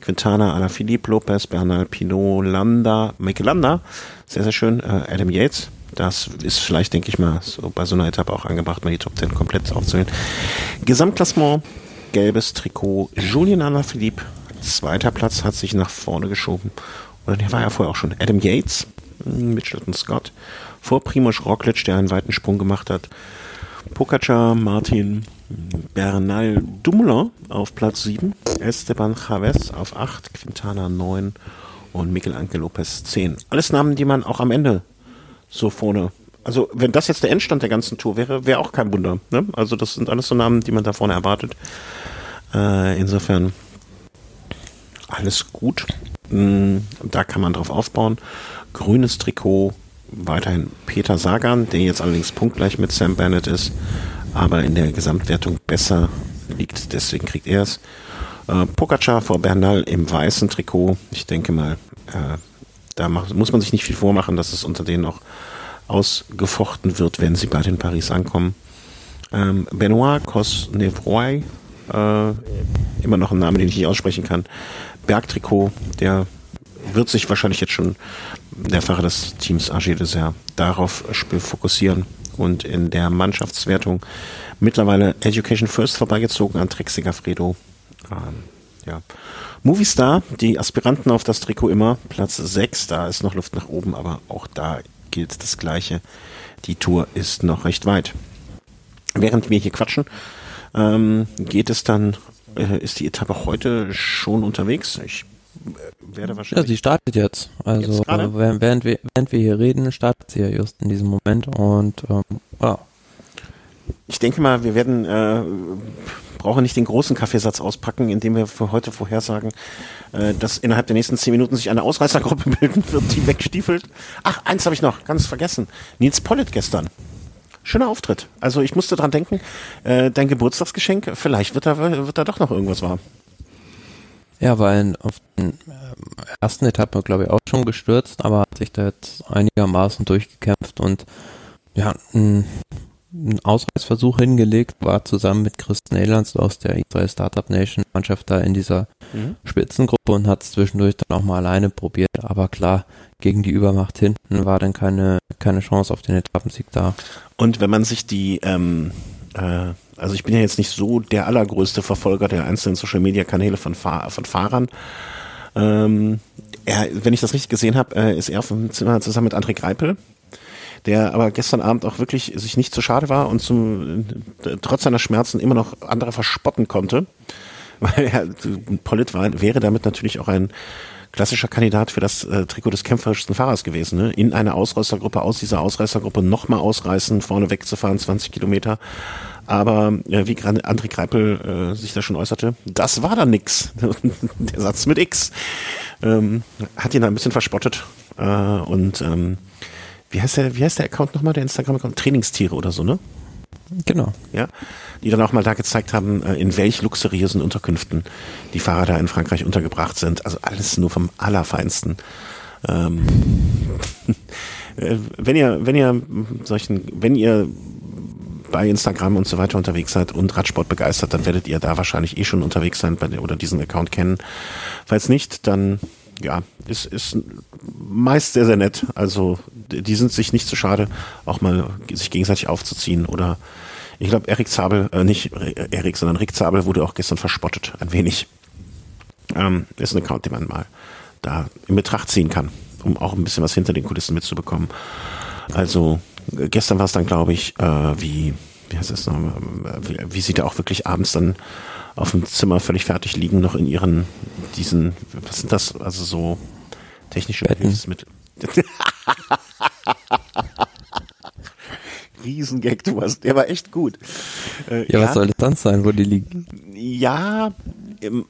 Quintana, Alaphilippe, Lopez, Bernal, Pinot, Landa, Michael Landa, sehr, sehr schön, äh, Adam Yates. Das ist vielleicht, denke ich mal, so bei so einer Etappe auch angebracht, mal die Top 10 komplett aufzunehmen. Gesamtklassement, gelbes Trikot, Julian Alaphilippe, zweiter Platz, hat sich nach vorne geschoben der war ja vorher auch schon, Adam Yates, Mitchelton Scott, vor Primoz Roglic, der einen weiten Sprung gemacht hat, Pogacar, Martin, Bernal Dumoulin auf Platz 7, Esteban Chavez auf 8, Quintana 9 und Miguel Angel Lopez 10. Alles Namen, die man auch am Ende so vorne, also wenn das jetzt der Endstand der ganzen Tour wäre, wäre auch kein Wunder. Ne? Also das sind alles so Namen, die man da vorne erwartet. Äh, insofern alles gut. Mm, da kann man drauf aufbauen. Grünes Trikot, weiterhin Peter Sagan, der jetzt allerdings punktgleich mit Sam Bennett ist, aber in der Gesamtwertung besser liegt, deswegen kriegt er es. Äh, Pogacar vor Bernal im weißen Trikot. Ich denke mal, äh, da macht, muss man sich nicht viel vormachen, dass es unter denen auch ausgefochten wird, wenn sie bald in Paris ankommen. Ähm, Benoit Cosnevroy, äh, immer noch ein Name, den ich nicht aussprechen kann, Bergtrikot, der wird sich wahrscheinlich jetzt schon der Fahrer des Teams AG Dessert darauf fokussieren und in der Mannschaftswertung mittlerweile Education First vorbeigezogen an Trek Segafredo. Ähm, ja. Movistar, die Aspiranten auf das Trikot immer, Platz 6, da ist noch Luft nach oben, aber auch da gilt das Gleiche. Die Tour ist noch recht weit. Während wir hier quatschen, ähm, geht es dann äh, ist die Etappe heute schon unterwegs? Ich äh, werde wahrscheinlich. Ja, sie startet jetzt. Also jetzt während, während, wir, während wir hier reden, startet sie ja just in diesem Moment und ähm, ja. Ich denke mal, wir werden äh, brauchen nicht den großen Kaffeesatz auspacken, indem wir für heute vorhersagen, äh, dass innerhalb der nächsten zehn Minuten sich eine Ausreißergruppe bilden wird, die wegstiefelt. Ach, eins habe ich noch, ganz vergessen. Nils Pollitt gestern schöner Auftritt. Also ich musste dran denken, äh, dein Geburtstagsgeschenk, vielleicht wird da, wird da doch noch irgendwas wahr. Ja, weil auf den äh, ersten Etappe, glaube ich, auch schon gestürzt, aber hat sich da jetzt einigermaßen durchgekämpft und ja, ein, ein Ausreißversuch hingelegt, war zusammen mit Chris Neylands aus der Israel Startup Nation Mannschaft da in dieser mhm. Spitzengruppe und hat es zwischendurch dann auch mal alleine probiert. Aber klar, gegen die Übermacht hinten war dann keine, keine Chance auf den Etappensieg da. Und wenn man sich die, ähm, äh, also ich bin ja jetzt nicht so der allergrößte Verfolger der einzelnen Social Media Kanäle von, Fahr von Fahrern. Ähm, er, wenn ich das richtig gesehen habe, äh, ist er vom Zimmer zusammen mit André Greipel, der aber gestern Abend auch wirklich sich nicht zu schade war und zum, äh, trotz seiner Schmerzen immer noch andere verspotten konnte. Weil er, Polit war, wäre damit natürlich auch ein klassischer Kandidat für das äh, Trikot des kämpferischsten Fahrers gewesen. Ne? In eine Ausreißergruppe, aus dieser Ausreißergruppe nochmal ausreißen, vorne wegzufahren, 20 Kilometer. Aber äh, wie André Kreipel äh, sich da schon äußerte, das war dann nix. Der Satz mit X ähm, hat ihn da ein bisschen verspottet. Äh, und ähm, wie heißt der, wie heißt der Account nochmal, der Instagram-Account? Trainingstiere oder so, ne? Genau. Ja, die dann auch mal da gezeigt haben, äh, in welch luxuriösen Unterkünften die Fahrer da in Frankreich untergebracht sind. Also alles nur vom Allerfeinsten. Ähm, äh, wenn ihr, wenn ihr solchen, wenn ihr bei Instagram und so weiter unterwegs seid und Radsport begeistert, dann werdet ihr da wahrscheinlich eh schon unterwegs sein bei, oder diesen Account kennen. Falls nicht, dann ja, ist, ist meist sehr, sehr nett. Also die sind sich nicht zu schade, auch mal sich gegenseitig aufzuziehen oder ich glaube, Erik Zabel, äh, nicht Erik, sondern Rick Zabel wurde auch gestern verspottet, ein wenig. ähm, ist ein Account, den man mal da in Betracht ziehen kann, um auch ein bisschen was hinter den Kulissen mitzubekommen. Also äh, gestern war es dann, glaube ich, äh, wie, wie heißt das noch, wie, wie sie da auch wirklich abends dann auf dem Zimmer völlig fertig liegen, noch in ihren, diesen, was sind das, also so technische Hilfsmittel. Riesengag, du hast, der war echt gut. Äh, ja, ja, was soll das sonst sein, wo die liegen? Ja, im,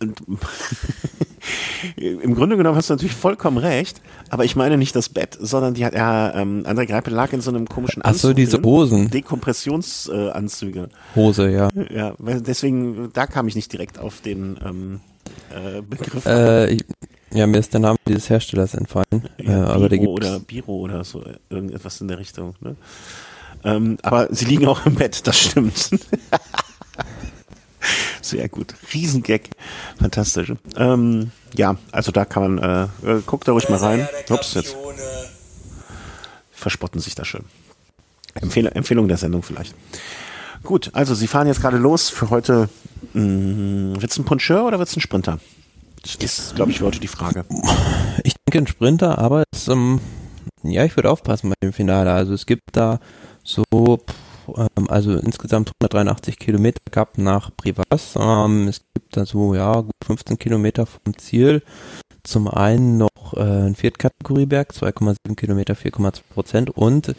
im Grunde genommen hast du natürlich vollkommen recht, aber ich meine nicht das Bett, sondern die hat ja, ähm, André Greipel lag in so einem komischen Anzug. Ach so, diese Hosen. Dekompressionsanzüge. Äh, Hose, ja. Ja, deswegen, da kam ich nicht direkt auf den ähm, äh, Begriff. Äh, ja, mir ist der Name dieses Herstellers entfallen. Ja, äh, aber Biro oder Biro oder so, irgendetwas in der Richtung. Ne? Ähm, aber sie liegen auch im Bett, das stimmt. Sehr gut. Riesengag. Fantastisch. Ähm, ja, also da kann man, äh, äh guckt da ruhig mal rein. Ups, jetzt. Verspotten sich da schön. Empfehl Empfehlung der Sendung vielleicht. Gut, also Sie fahren jetzt gerade los für heute. Wird es ein Puncheur oder wird es ein Sprinter? Das ist, glaube ich, für heute die Frage. Ich denke ein Sprinter, aber es, ähm, ja, ich würde aufpassen bei dem Finale. Also es gibt da so, ähm, also insgesamt 183 Kilometer gab nach Privas. Ähm, es gibt da so, ja, gut 15 Kilometer vom Ziel. Zum einen noch äh, ein Viertkategorieberg, 2,7 Kilometer, 4,2 Prozent und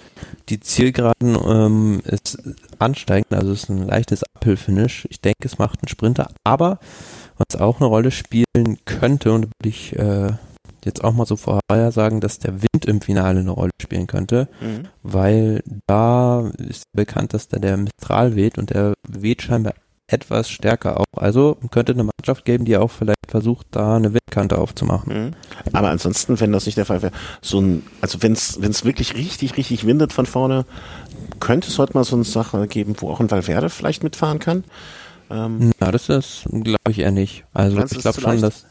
die Zielgeraden ähm, ist ansteigend, also es ist ein leichtes Uphill-Finish. Ich denke, es macht einen Sprinter, aber was auch eine Rolle spielen könnte und würde ich äh, jetzt auch mal so vorher sagen, dass der Wind im Finale eine Rolle spielen könnte, mhm. weil da ist bekannt, dass da der Mistral weht und der weht scheinbar etwas stärker auch. Also könnte eine Mannschaft geben, die auch vielleicht versucht, da eine Windkante aufzumachen. Mhm. Aber ansonsten, wenn das nicht der Fall wäre, so ein, also wenn es wenn es wirklich richtig, richtig windet von vorne, könnte es heute mal so eine Sache geben, wo auch ein Valverde vielleicht mitfahren kann. Ähm, Na, das ist, glaube ich, eher nicht. Also ich glaube schon, dass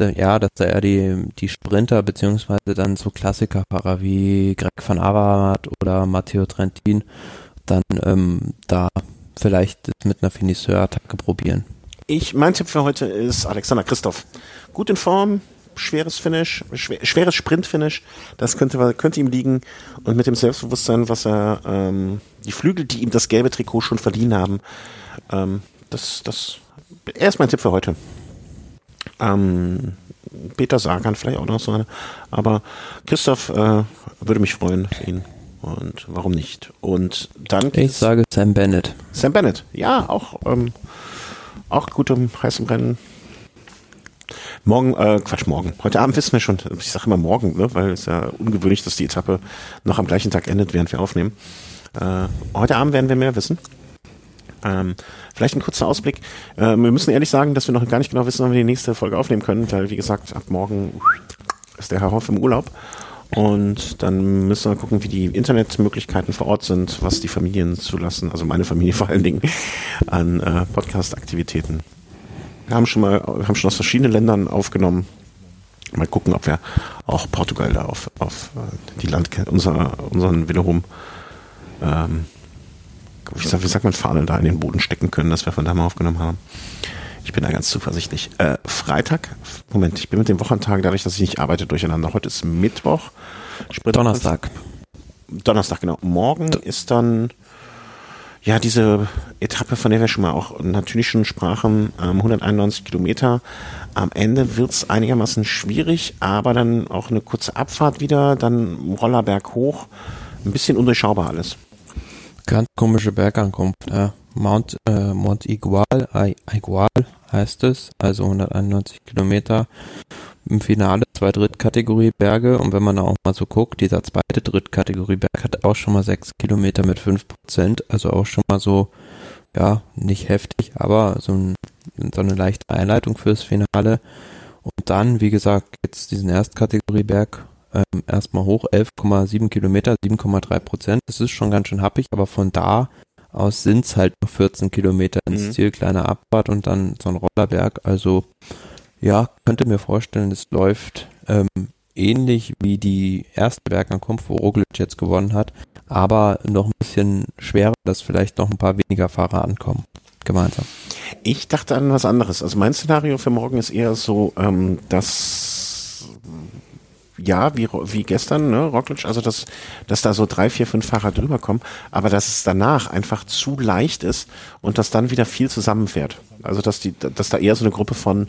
ja, dass da eher die, die Sprinter beziehungsweise dann so Klassikerfahrer wie Greg van Avermaet oder Matteo Trentin dann ähm, da vielleicht mit einer Finisseur-Attacke probieren. Ich, mein Tipp für heute ist Alexander Christoph. Gut in Form, schweres Finish, schwer, schweres Sprint-Finish, das könnte, könnte ihm liegen und mit dem Selbstbewusstsein, was er, ähm, die Flügel, die ihm das gelbe Trikot schon verdient haben, ähm, das, das, er ist mein Tipp für heute. Ähm, Peter Sagan vielleicht auch noch so eine. Aber Christoph äh, würde mich freuen für ihn. Und warum nicht? Und dann. Ich sage Sam Bennett. Sam Bennett, ja, auch, ähm, auch gut im heißen Rennen. Morgen, äh, Quatsch, morgen. Heute Abend wissen wir schon, ich sage immer morgen, ne, weil es ja ungewöhnlich, dass die Etappe noch am gleichen Tag endet, während wir aufnehmen. Äh, heute Abend werden wir mehr wissen. Ähm, vielleicht ein kurzer Ausblick. Äh, wir müssen ehrlich sagen, dass wir noch gar nicht genau wissen, wann wir die nächste Folge aufnehmen können, weil, wie gesagt, ab morgen ist der Herr Hoff im Urlaub. Und dann müssen wir gucken, wie die Internetmöglichkeiten vor Ort sind, was die Familien zulassen, also meine Familie vor allen Dingen, an äh, Podcast-Aktivitäten. Wir haben schon mal, wir haben schon aus verschiedenen Ländern aufgenommen. Mal gucken, ob wir auch Portugal da auf, auf äh, die Land, unser, unseren Wiederum ähm, wie, sag, wie sagt man, Fahnen da in den Boden stecken können, dass wir von da mal aufgenommen haben. Ich bin da ganz zuversichtlich. Äh, Freitag, Moment, ich bin mit dem Wochentag, dadurch, dass ich nicht arbeite, durcheinander. Heute ist Mittwoch. Sprit Donnerstag. Donnerstag, genau. Morgen D ist dann ja diese Etappe, von der wir schon mal auch natürlich schon sprachen, ähm, 191 Kilometer. Am Ende wird's einigermaßen schwierig, aber dann auch eine kurze Abfahrt wieder, dann Rollerberg hoch. Ein bisschen undurchschaubar alles. Ganz komische Bergankunft, ja. Mount, äh, Mont Igual, Igual heißt es, also 191 Kilometer. Im Finale zwei Drittkategorie Berge und wenn man auch mal so guckt, dieser zweite Drittkategorie Berg hat auch schon mal sechs Kilometer mit fünf Prozent, also auch schon mal so, ja, nicht heftig, aber so, ein, so eine leichte Einleitung fürs Finale. Und dann, wie gesagt, jetzt diesen Erstkategorie Berg ähm, erstmal hoch, 11,7 Kilometer, 7,3 Prozent. Das ist schon ganz schön happig, aber von da aus sind es halt noch 14 Kilometer ins mhm. Ziel, kleine Abfahrt und dann so ein Rollerberg. Also ja, könnte mir vorstellen, es läuft ähm, ähnlich wie die erste Bergankunft, wo Roglic jetzt gewonnen hat, aber noch ein bisschen schwerer, dass vielleicht noch ein paar weniger Fahrer ankommen gemeinsam. Ich dachte an was anderes. Also mein Szenario für morgen ist eher so, ähm, dass ja, wie, wie gestern, ne, Rockledge, also dass, dass da so drei, vier, fünf Fahrer drüber kommen, aber dass es danach einfach zu leicht ist und dass dann wieder viel zusammenfährt. Also dass die, dass da eher so eine Gruppe von,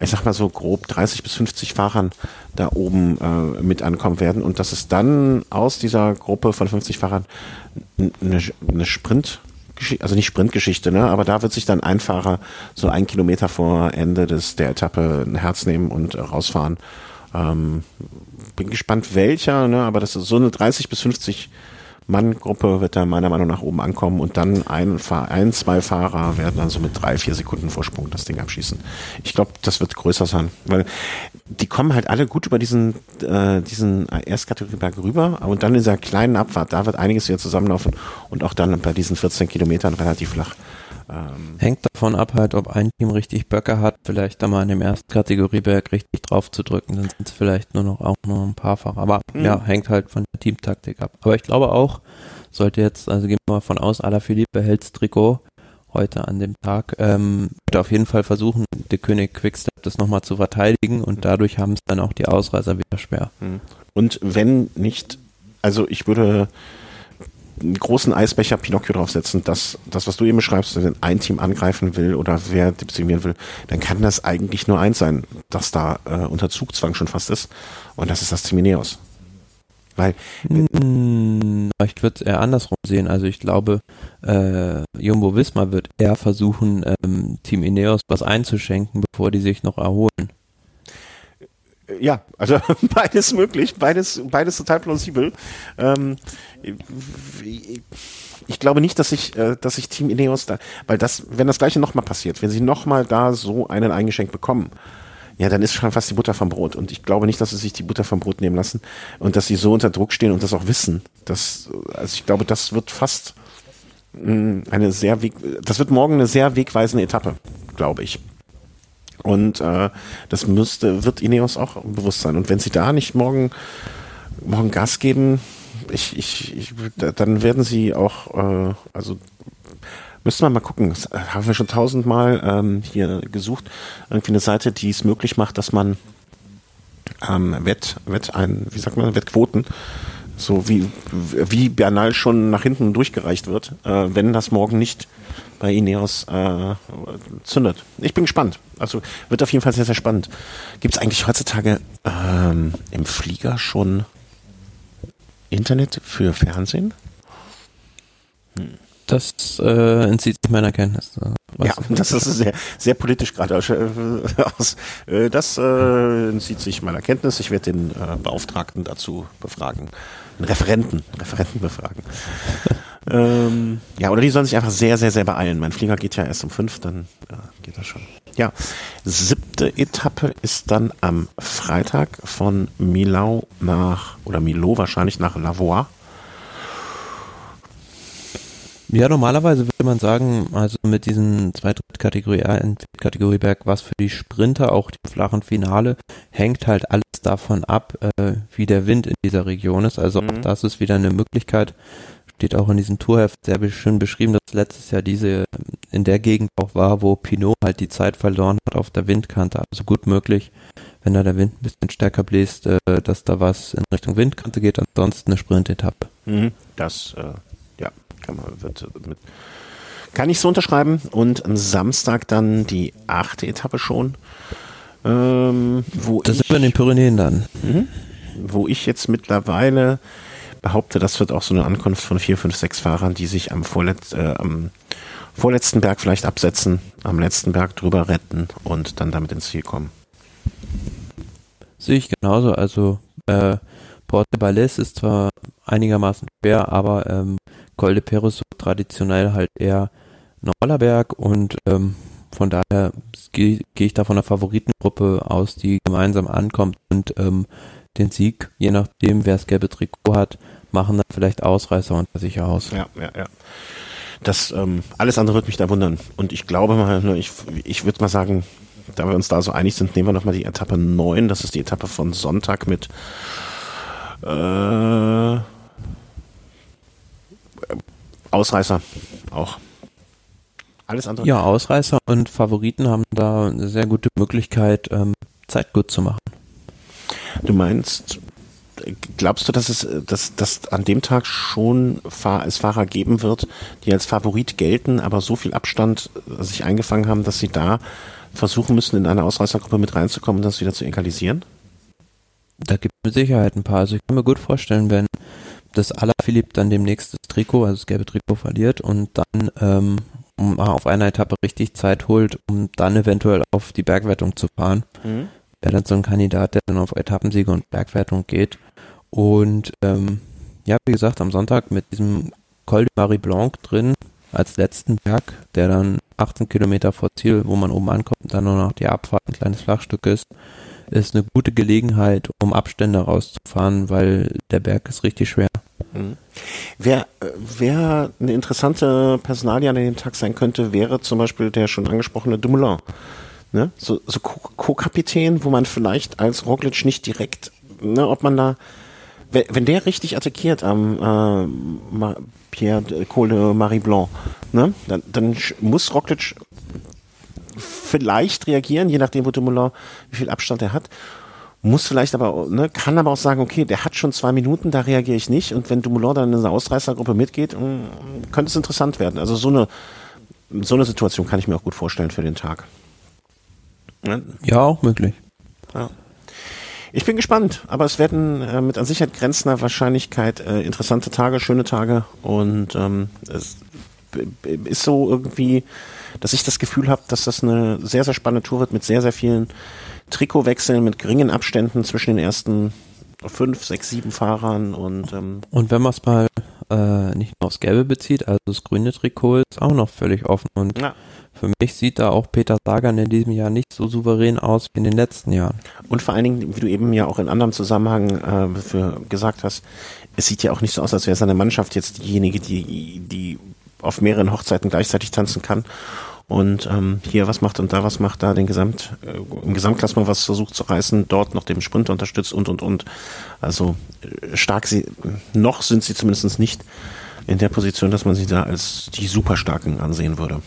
ich sag mal so grob 30 bis 50 Fahrern da oben äh, mit ankommen werden und dass es dann aus dieser Gruppe von 50 Fahrern eine, eine Sprint also nicht Sprintgeschichte, ne? aber da wird sich dann ein Fahrer so ein Kilometer vor Ende des, der Etappe ein Herz nehmen und äh, rausfahren. Ähm, bin gespannt welcher, ne? aber das ist so eine 30 bis 50 Mann-Gruppe wird da meiner Meinung nach oben ankommen und dann ein, ein, zwei Fahrer werden dann so mit drei, vier Sekunden Vorsprung das Ding abschießen. Ich glaube, das wird größer sein, weil die kommen halt alle gut über diesen, äh, diesen Erstkategorieberg rüber und dann in dieser kleinen Abfahrt, da wird einiges wieder zusammenlaufen und auch dann bei diesen 14 Kilometern relativ flach. Ähm Hängt davon ab, halt, ob ein Team richtig Böcke hat, vielleicht da mal in dem ersten Kategorieberg richtig drauf zu drücken, dann sind es vielleicht nur noch auch nur ein paar Fahrer. Aber mhm. ja, hängt halt von der Teamtaktik ab. Aber ich glaube auch, sollte jetzt, also gehen wir mal von aus, Alaphilippe behält Trikot heute an dem Tag, ähm, wird auf jeden Fall versuchen, der König Quickstep das nochmal zu verteidigen und dadurch haben es dann auch die Ausreißer wieder schwer. Mhm. Und wenn nicht, also ich würde einen großen Eisbecher Pinocchio draufsetzen, dass das, was du eben beschreibst, wenn ein Team angreifen will oder wer dezimieren will, dann kann das eigentlich nur eins sein, dass da äh, unter Zugzwang schon fast ist. Und das ist das Team Ineos. Weil ich würde es eher andersrum sehen. Also ich glaube, äh, Jumbo Wismar wird eher versuchen, ähm, Team Ineos was einzuschenken, bevor die sich noch erholen ja, also beides möglich, beides, beides total plausibel. Ähm, ich glaube nicht, dass ich, äh, dass ich Team Ineos da, weil das, wenn das gleiche nochmal passiert, wenn sie nochmal da so einen eingeschenkt bekommen, ja, dann ist schon fast die Butter vom Brot. Und ich glaube nicht, dass sie sich die Butter vom Brot nehmen lassen und dass sie so unter Druck stehen und das auch wissen. Das, also ich glaube, das wird fast mm, eine sehr weg, das wird morgen eine sehr wegweisende Etappe, glaube ich. Und äh, das müsste, wird Ineos auch bewusst sein. Und wenn sie da nicht morgen, morgen Gas geben, ich, ich, ich, dann werden sie auch, äh, also müsste man mal gucken, das haben wir schon tausendmal ähm, hier gesucht, irgendwie eine Seite, die es möglich macht, dass man ähm, Wett, Wett ein, wie sagt man, Wettquoten, so wie, wie Bernal schon nach hinten durchgereicht wird, äh, wenn das morgen nicht bei Ineos äh, zündet. Ich bin gespannt. Also wird auf jeden Fall sehr, sehr spannend. Gibt es eigentlich heutzutage ähm, im Flieger schon Internet für Fernsehen? Hm. Das äh, entzieht sich meiner Kenntnis. Äh, ja, das ist sehr, sehr politisch gerade äh, aus. Äh, das äh, entzieht sich meiner Kenntnis. Ich werde den äh, Beauftragten dazu befragen. Den Referenten, Referenten befragen. ähm, ja, oder die sollen sich einfach sehr, sehr, sehr beeilen. Mein Flieger geht ja erst um fünf, dann äh, geht das schon. Ja, siebte Etappe ist dann am Freitag von Milau nach, oder Milo wahrscheinlich nach Lavois. Ja, normalerweise würde man sagen, also mit diesen zwei Kategorie A und Kategorie Berg, was für die Sprinter, auch die flachen Finale, hängt halt alles davon ab, äh, wie der Wind in dieser Region ist. Also mhm. auch das ist wieder eine Möglichkeit, steht auch in diesem Tourheft sehr schön beschrieben, dass letztes Jahr diese in der Gegend auch war, wo Pinot halt die Zeit verloren hat auf der Windkante. Also gut möglich, wenn da der Wind ein bisschen stärker bläst, äh, dass da was in Richtung Windkante geht, ansonsten eine Sprintetappe. Mhm. Das äh kann man, wird mit, kann ich so unterschreiben. Und am Samstag dann die achte Etappe schon. Ähm, wo das ich, sind wir in den Pyrenäen dann. Mhm. Wo ich jetzt mittlerweile behaupte, das wird auch so eine Ankunft von vier, fünf, sechs Fahrern, die sich am, Vorletz, äh, am vorletzten Berg vielleicht absetzen, am letzten Berg drüber retten und dann damit ins Ziel kommen. Sehe ich genauso. Also äh, Porte Balès ist zwar einigermaßen schwer, aber ähm, Col de Perus traditionell halt eher normaler und ähm, von daher gehe geh ich da von der Favoritengruppe aus, die gemeinsam ankommt und ähm, den Sieg, je nachdem, wer das gelbe Trikot hat, machen dann vielleicht Ausreißer unter sich aus. Ja, ja, ja. Das ähm, alles andere wird mich da wundern. Und ich glaube mal, ne, ich, ich würde mal sagen, da wir uns da so einig sind, nehmen wir nochmal die Etappe 9. Das ist die Etappe von Sonntag mit äh, Ausreißer auch. Alles andere. Ja, Ausreißer und Favoriten haben da eine sehr gute Möglichkeit, ähm, Zeit gut zu machen. Du meinst, glaubst du, dass es, dass, dass an dem Tag schon Fahr es Fahrer geben wird, die als Favorit gelten, aber so viel Abstand äh, sich eingefangen haben, dass sie da versuchen müssen, in eine Ausreißergruppe mit reinzukommen und das wieder zu egalisieren? Da gibt es mit Sicherheit ein paar. Also ich kann mir gut vorstellen, wenn das Alaphilipp dann demnächst das Trikot, also das gelbe Trikot verliert und dann ähm, auf einer Etappe richtig Zeit holt, um dann eventuell auf die Bergwertung zu fahren. Mhm. Wäre dann so ein Kandidat, der dann auf Etappensiege und Bergwertung geht. Und ähm, ja, wie gesagt, am Sonntag mit diesem Col de Marie Blanc drin als letzten Berg, der dann 18 Kilometer vor Ziel, wo man oben ankommt dann nur noch die Abfahrt ein kleines Flachstück ist, ist eine gute Gelegenheit, um Abstände rauszufahren, weil der Berg ist richtig schwer. Mhm. Wer, wer eine interessante Personalie an dem Tag sein könnte, wäre zum Beispiel der schon angesprochene Dumoulin. Ne? So, so Co-Kapitän, wo man vielleicht als Roglic nicht direkt, ne, ob man da, wenn, der richtig attackiert am äh, Pierre Col de Marie Blanc, ne, dann, dann muss Roglic vielleicht reagieren, je nachdem, wo Dumoulin, wie viel Abstand er hat. Muss vielleicht aber, ne, kann aber auch sagen, okay, der hat schon zwei Minuten, da reagiere ich nicht. Und wenn Dumoulin dann in einer Ausreißergruppe mitgeht, mm, könnte es interessant werden. Also so eine, so eine Situation kann ich mir auch gut vorstellen für den Tag. Ne? Ja, auch möglich. Ja. Ich bin gespannt, aber es werden äh, mit an Sicherheit grenzender Wahrscheinlichkeit äh, interessante Tage, schöne Tage und ähm, es ist so irgendwie, dass ich das Gefühl habe, dass das eine sehr, sehr spannende Tour wird mit sehr, sehr vielen Trikotwechseln, mit geringen Abständen zwischen den ersten fünf, sechs, sieben Fahrern und ähm und wenn man es mal äh, nicht nur aufs Gelbe bezieht, also das grüne Trikot ist auch noch völlig offen und ja. für mich sieht da auch Peter Sagan in diesem Jahr nicht so souverän aus wie in den letzten Jahren. Und vor allen Dingen, wie du eben ja auch in anderem Zusammenhang äh, für gesagt hast, es sieht ja auch nicht so aus, als wäre seine Mannschaft jetzt diejenige, die, die auf mehreren Hochzeiten gleichzeitig tanzen kann und ähm, hier was macht und da was macht, da den Gesamt, äh, im Gesamtklassement was versucht zu reißen, dort noch dem Sprinter unterstützt und und und. Also äh, stark sie, noch sind sie zumindest nicht in der Position, dass man sie da als die Superstarken ansehen würde.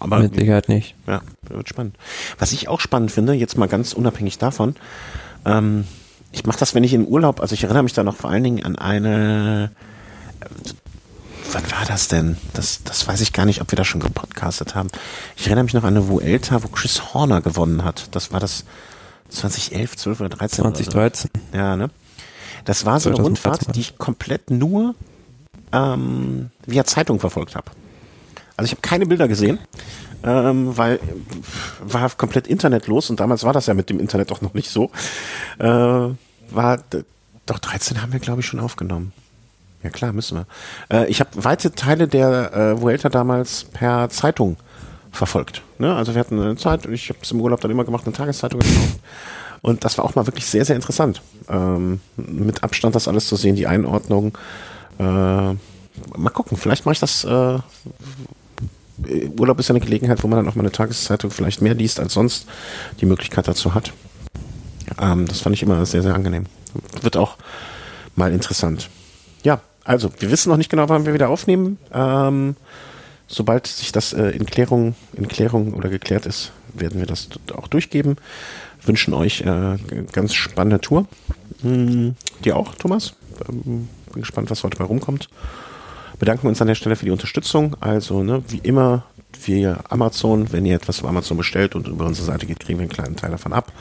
Aber mit Sicherheit nicht. Ja, wird spannend. Was ich auch spannend finde, jetzt mal ganz unabhängig davon, ähm, ich mache das, wenn ich in Urlaub, also ich erinnere mich da noch vor allen Dingen an eine wann war das denn? Das, das weiß ich gar nicht, ob wir da schon gepodcastet haben. Ich erinnere mich noch an eine Vuelta, wo Chris Horner gewonnen hat. Das war das 2011, 12 oder 13. 2013. Oder so. Ja, ne? Das war so eine Rundfahrt, die ich komplett nur ähm, via Zeitung verfolgt habe. Also ich habe keine Bilder gesehen, ähm, weil war komplett internetlos und damals war das ja mit dem Internet auch noch nicht so. Äh, war doch 13 haben wir glaube ich schon aufgenommen. Ja klar, müssen wir. Äh, ich habe weite Teile der äh, Vuelta damals per Zeitung verfolgt. Ne? Also wir hatten eine Zeit, ich habe es im Urlaub dann immer gemacht, eine Tageszeitung gekauft. Und das war auch mal wirklich sehr, sehr interessant. Ähm, mit Abstand das alles zu sehen, die Einordnung. Äh, mal gucken, vielleicht mache ich das. Äh, Urlaub ist ja eine Gelegenheit, wo man dann auch mal eine Tageszeitung vielleicht mehr liest als sonst die Möglichkeit dazu hat. Ähm, das fand ich immer sehr, sehr angenehm. Wird auch mal interessant. Ja, also wir wissen noch nicht genau, wann wir wieder aufnehmen. Ähm, sobald sich das äh, in Klärung, in Klärung oder geklärt ist, werden wir das auch durchgeben. Wünschen euch äh, ganz spannende Tour. Hm, dir auch, Thomas. Ähm, bin gespannt, was heute bei rumkommt. Bedanken uns an der Stelle für die Unterstützung. Also, ne, wie immer, via Amazon, wenn ihr etwas auf Amazon bestellt und über unsere Seite geht, kriegen wir einen kleinen Teil davon ab.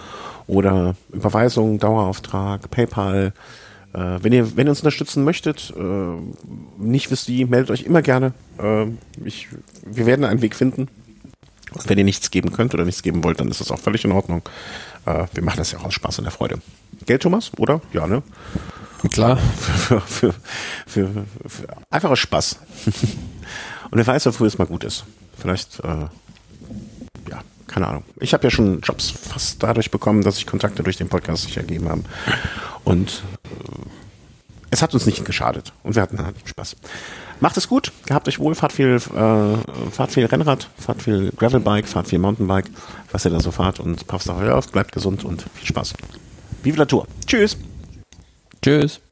Oder Überweisung, Dauerauftrag, PayPal, äh, wenn, ihr, wenn ihr uns unterstützen möchtet, äh, nicht wisst wie, meldet euch immer gerne. Äh, ich, wir werden einen Weg finden. Und wenn ihr nichts geben könnt oder nichts geben wollt, dann ist das auch völlig in Ordnung. Äh, wir machen das ja auch aus Spaß und der Freude. Geld, Thomas? Oder? Ja, ne? Klar. Für, für, für, für, einfacher Spaß. und wer weiß, wofür es mal gut ist. Vielleicht, äh, ja, keine Ahnung. Ich habe ja schon Jobs fast dadurch bekommen, dass ich Kontakte durch den Podcast sich ergeben haben. Und äh, es hat uns nicht geschadet und wir hatten halt Spaß. Macht es gut, gehabt euch wohl, fahrt viel, äh, fahrt viel Rennrad, fahrt viel Gravelbike, fahrt viel Mountainbike, was ihr da so fahrt und passt auf euch auf, bleibt gesund und viel Spaß. Vive la Tour. Tschüss. Tschüss.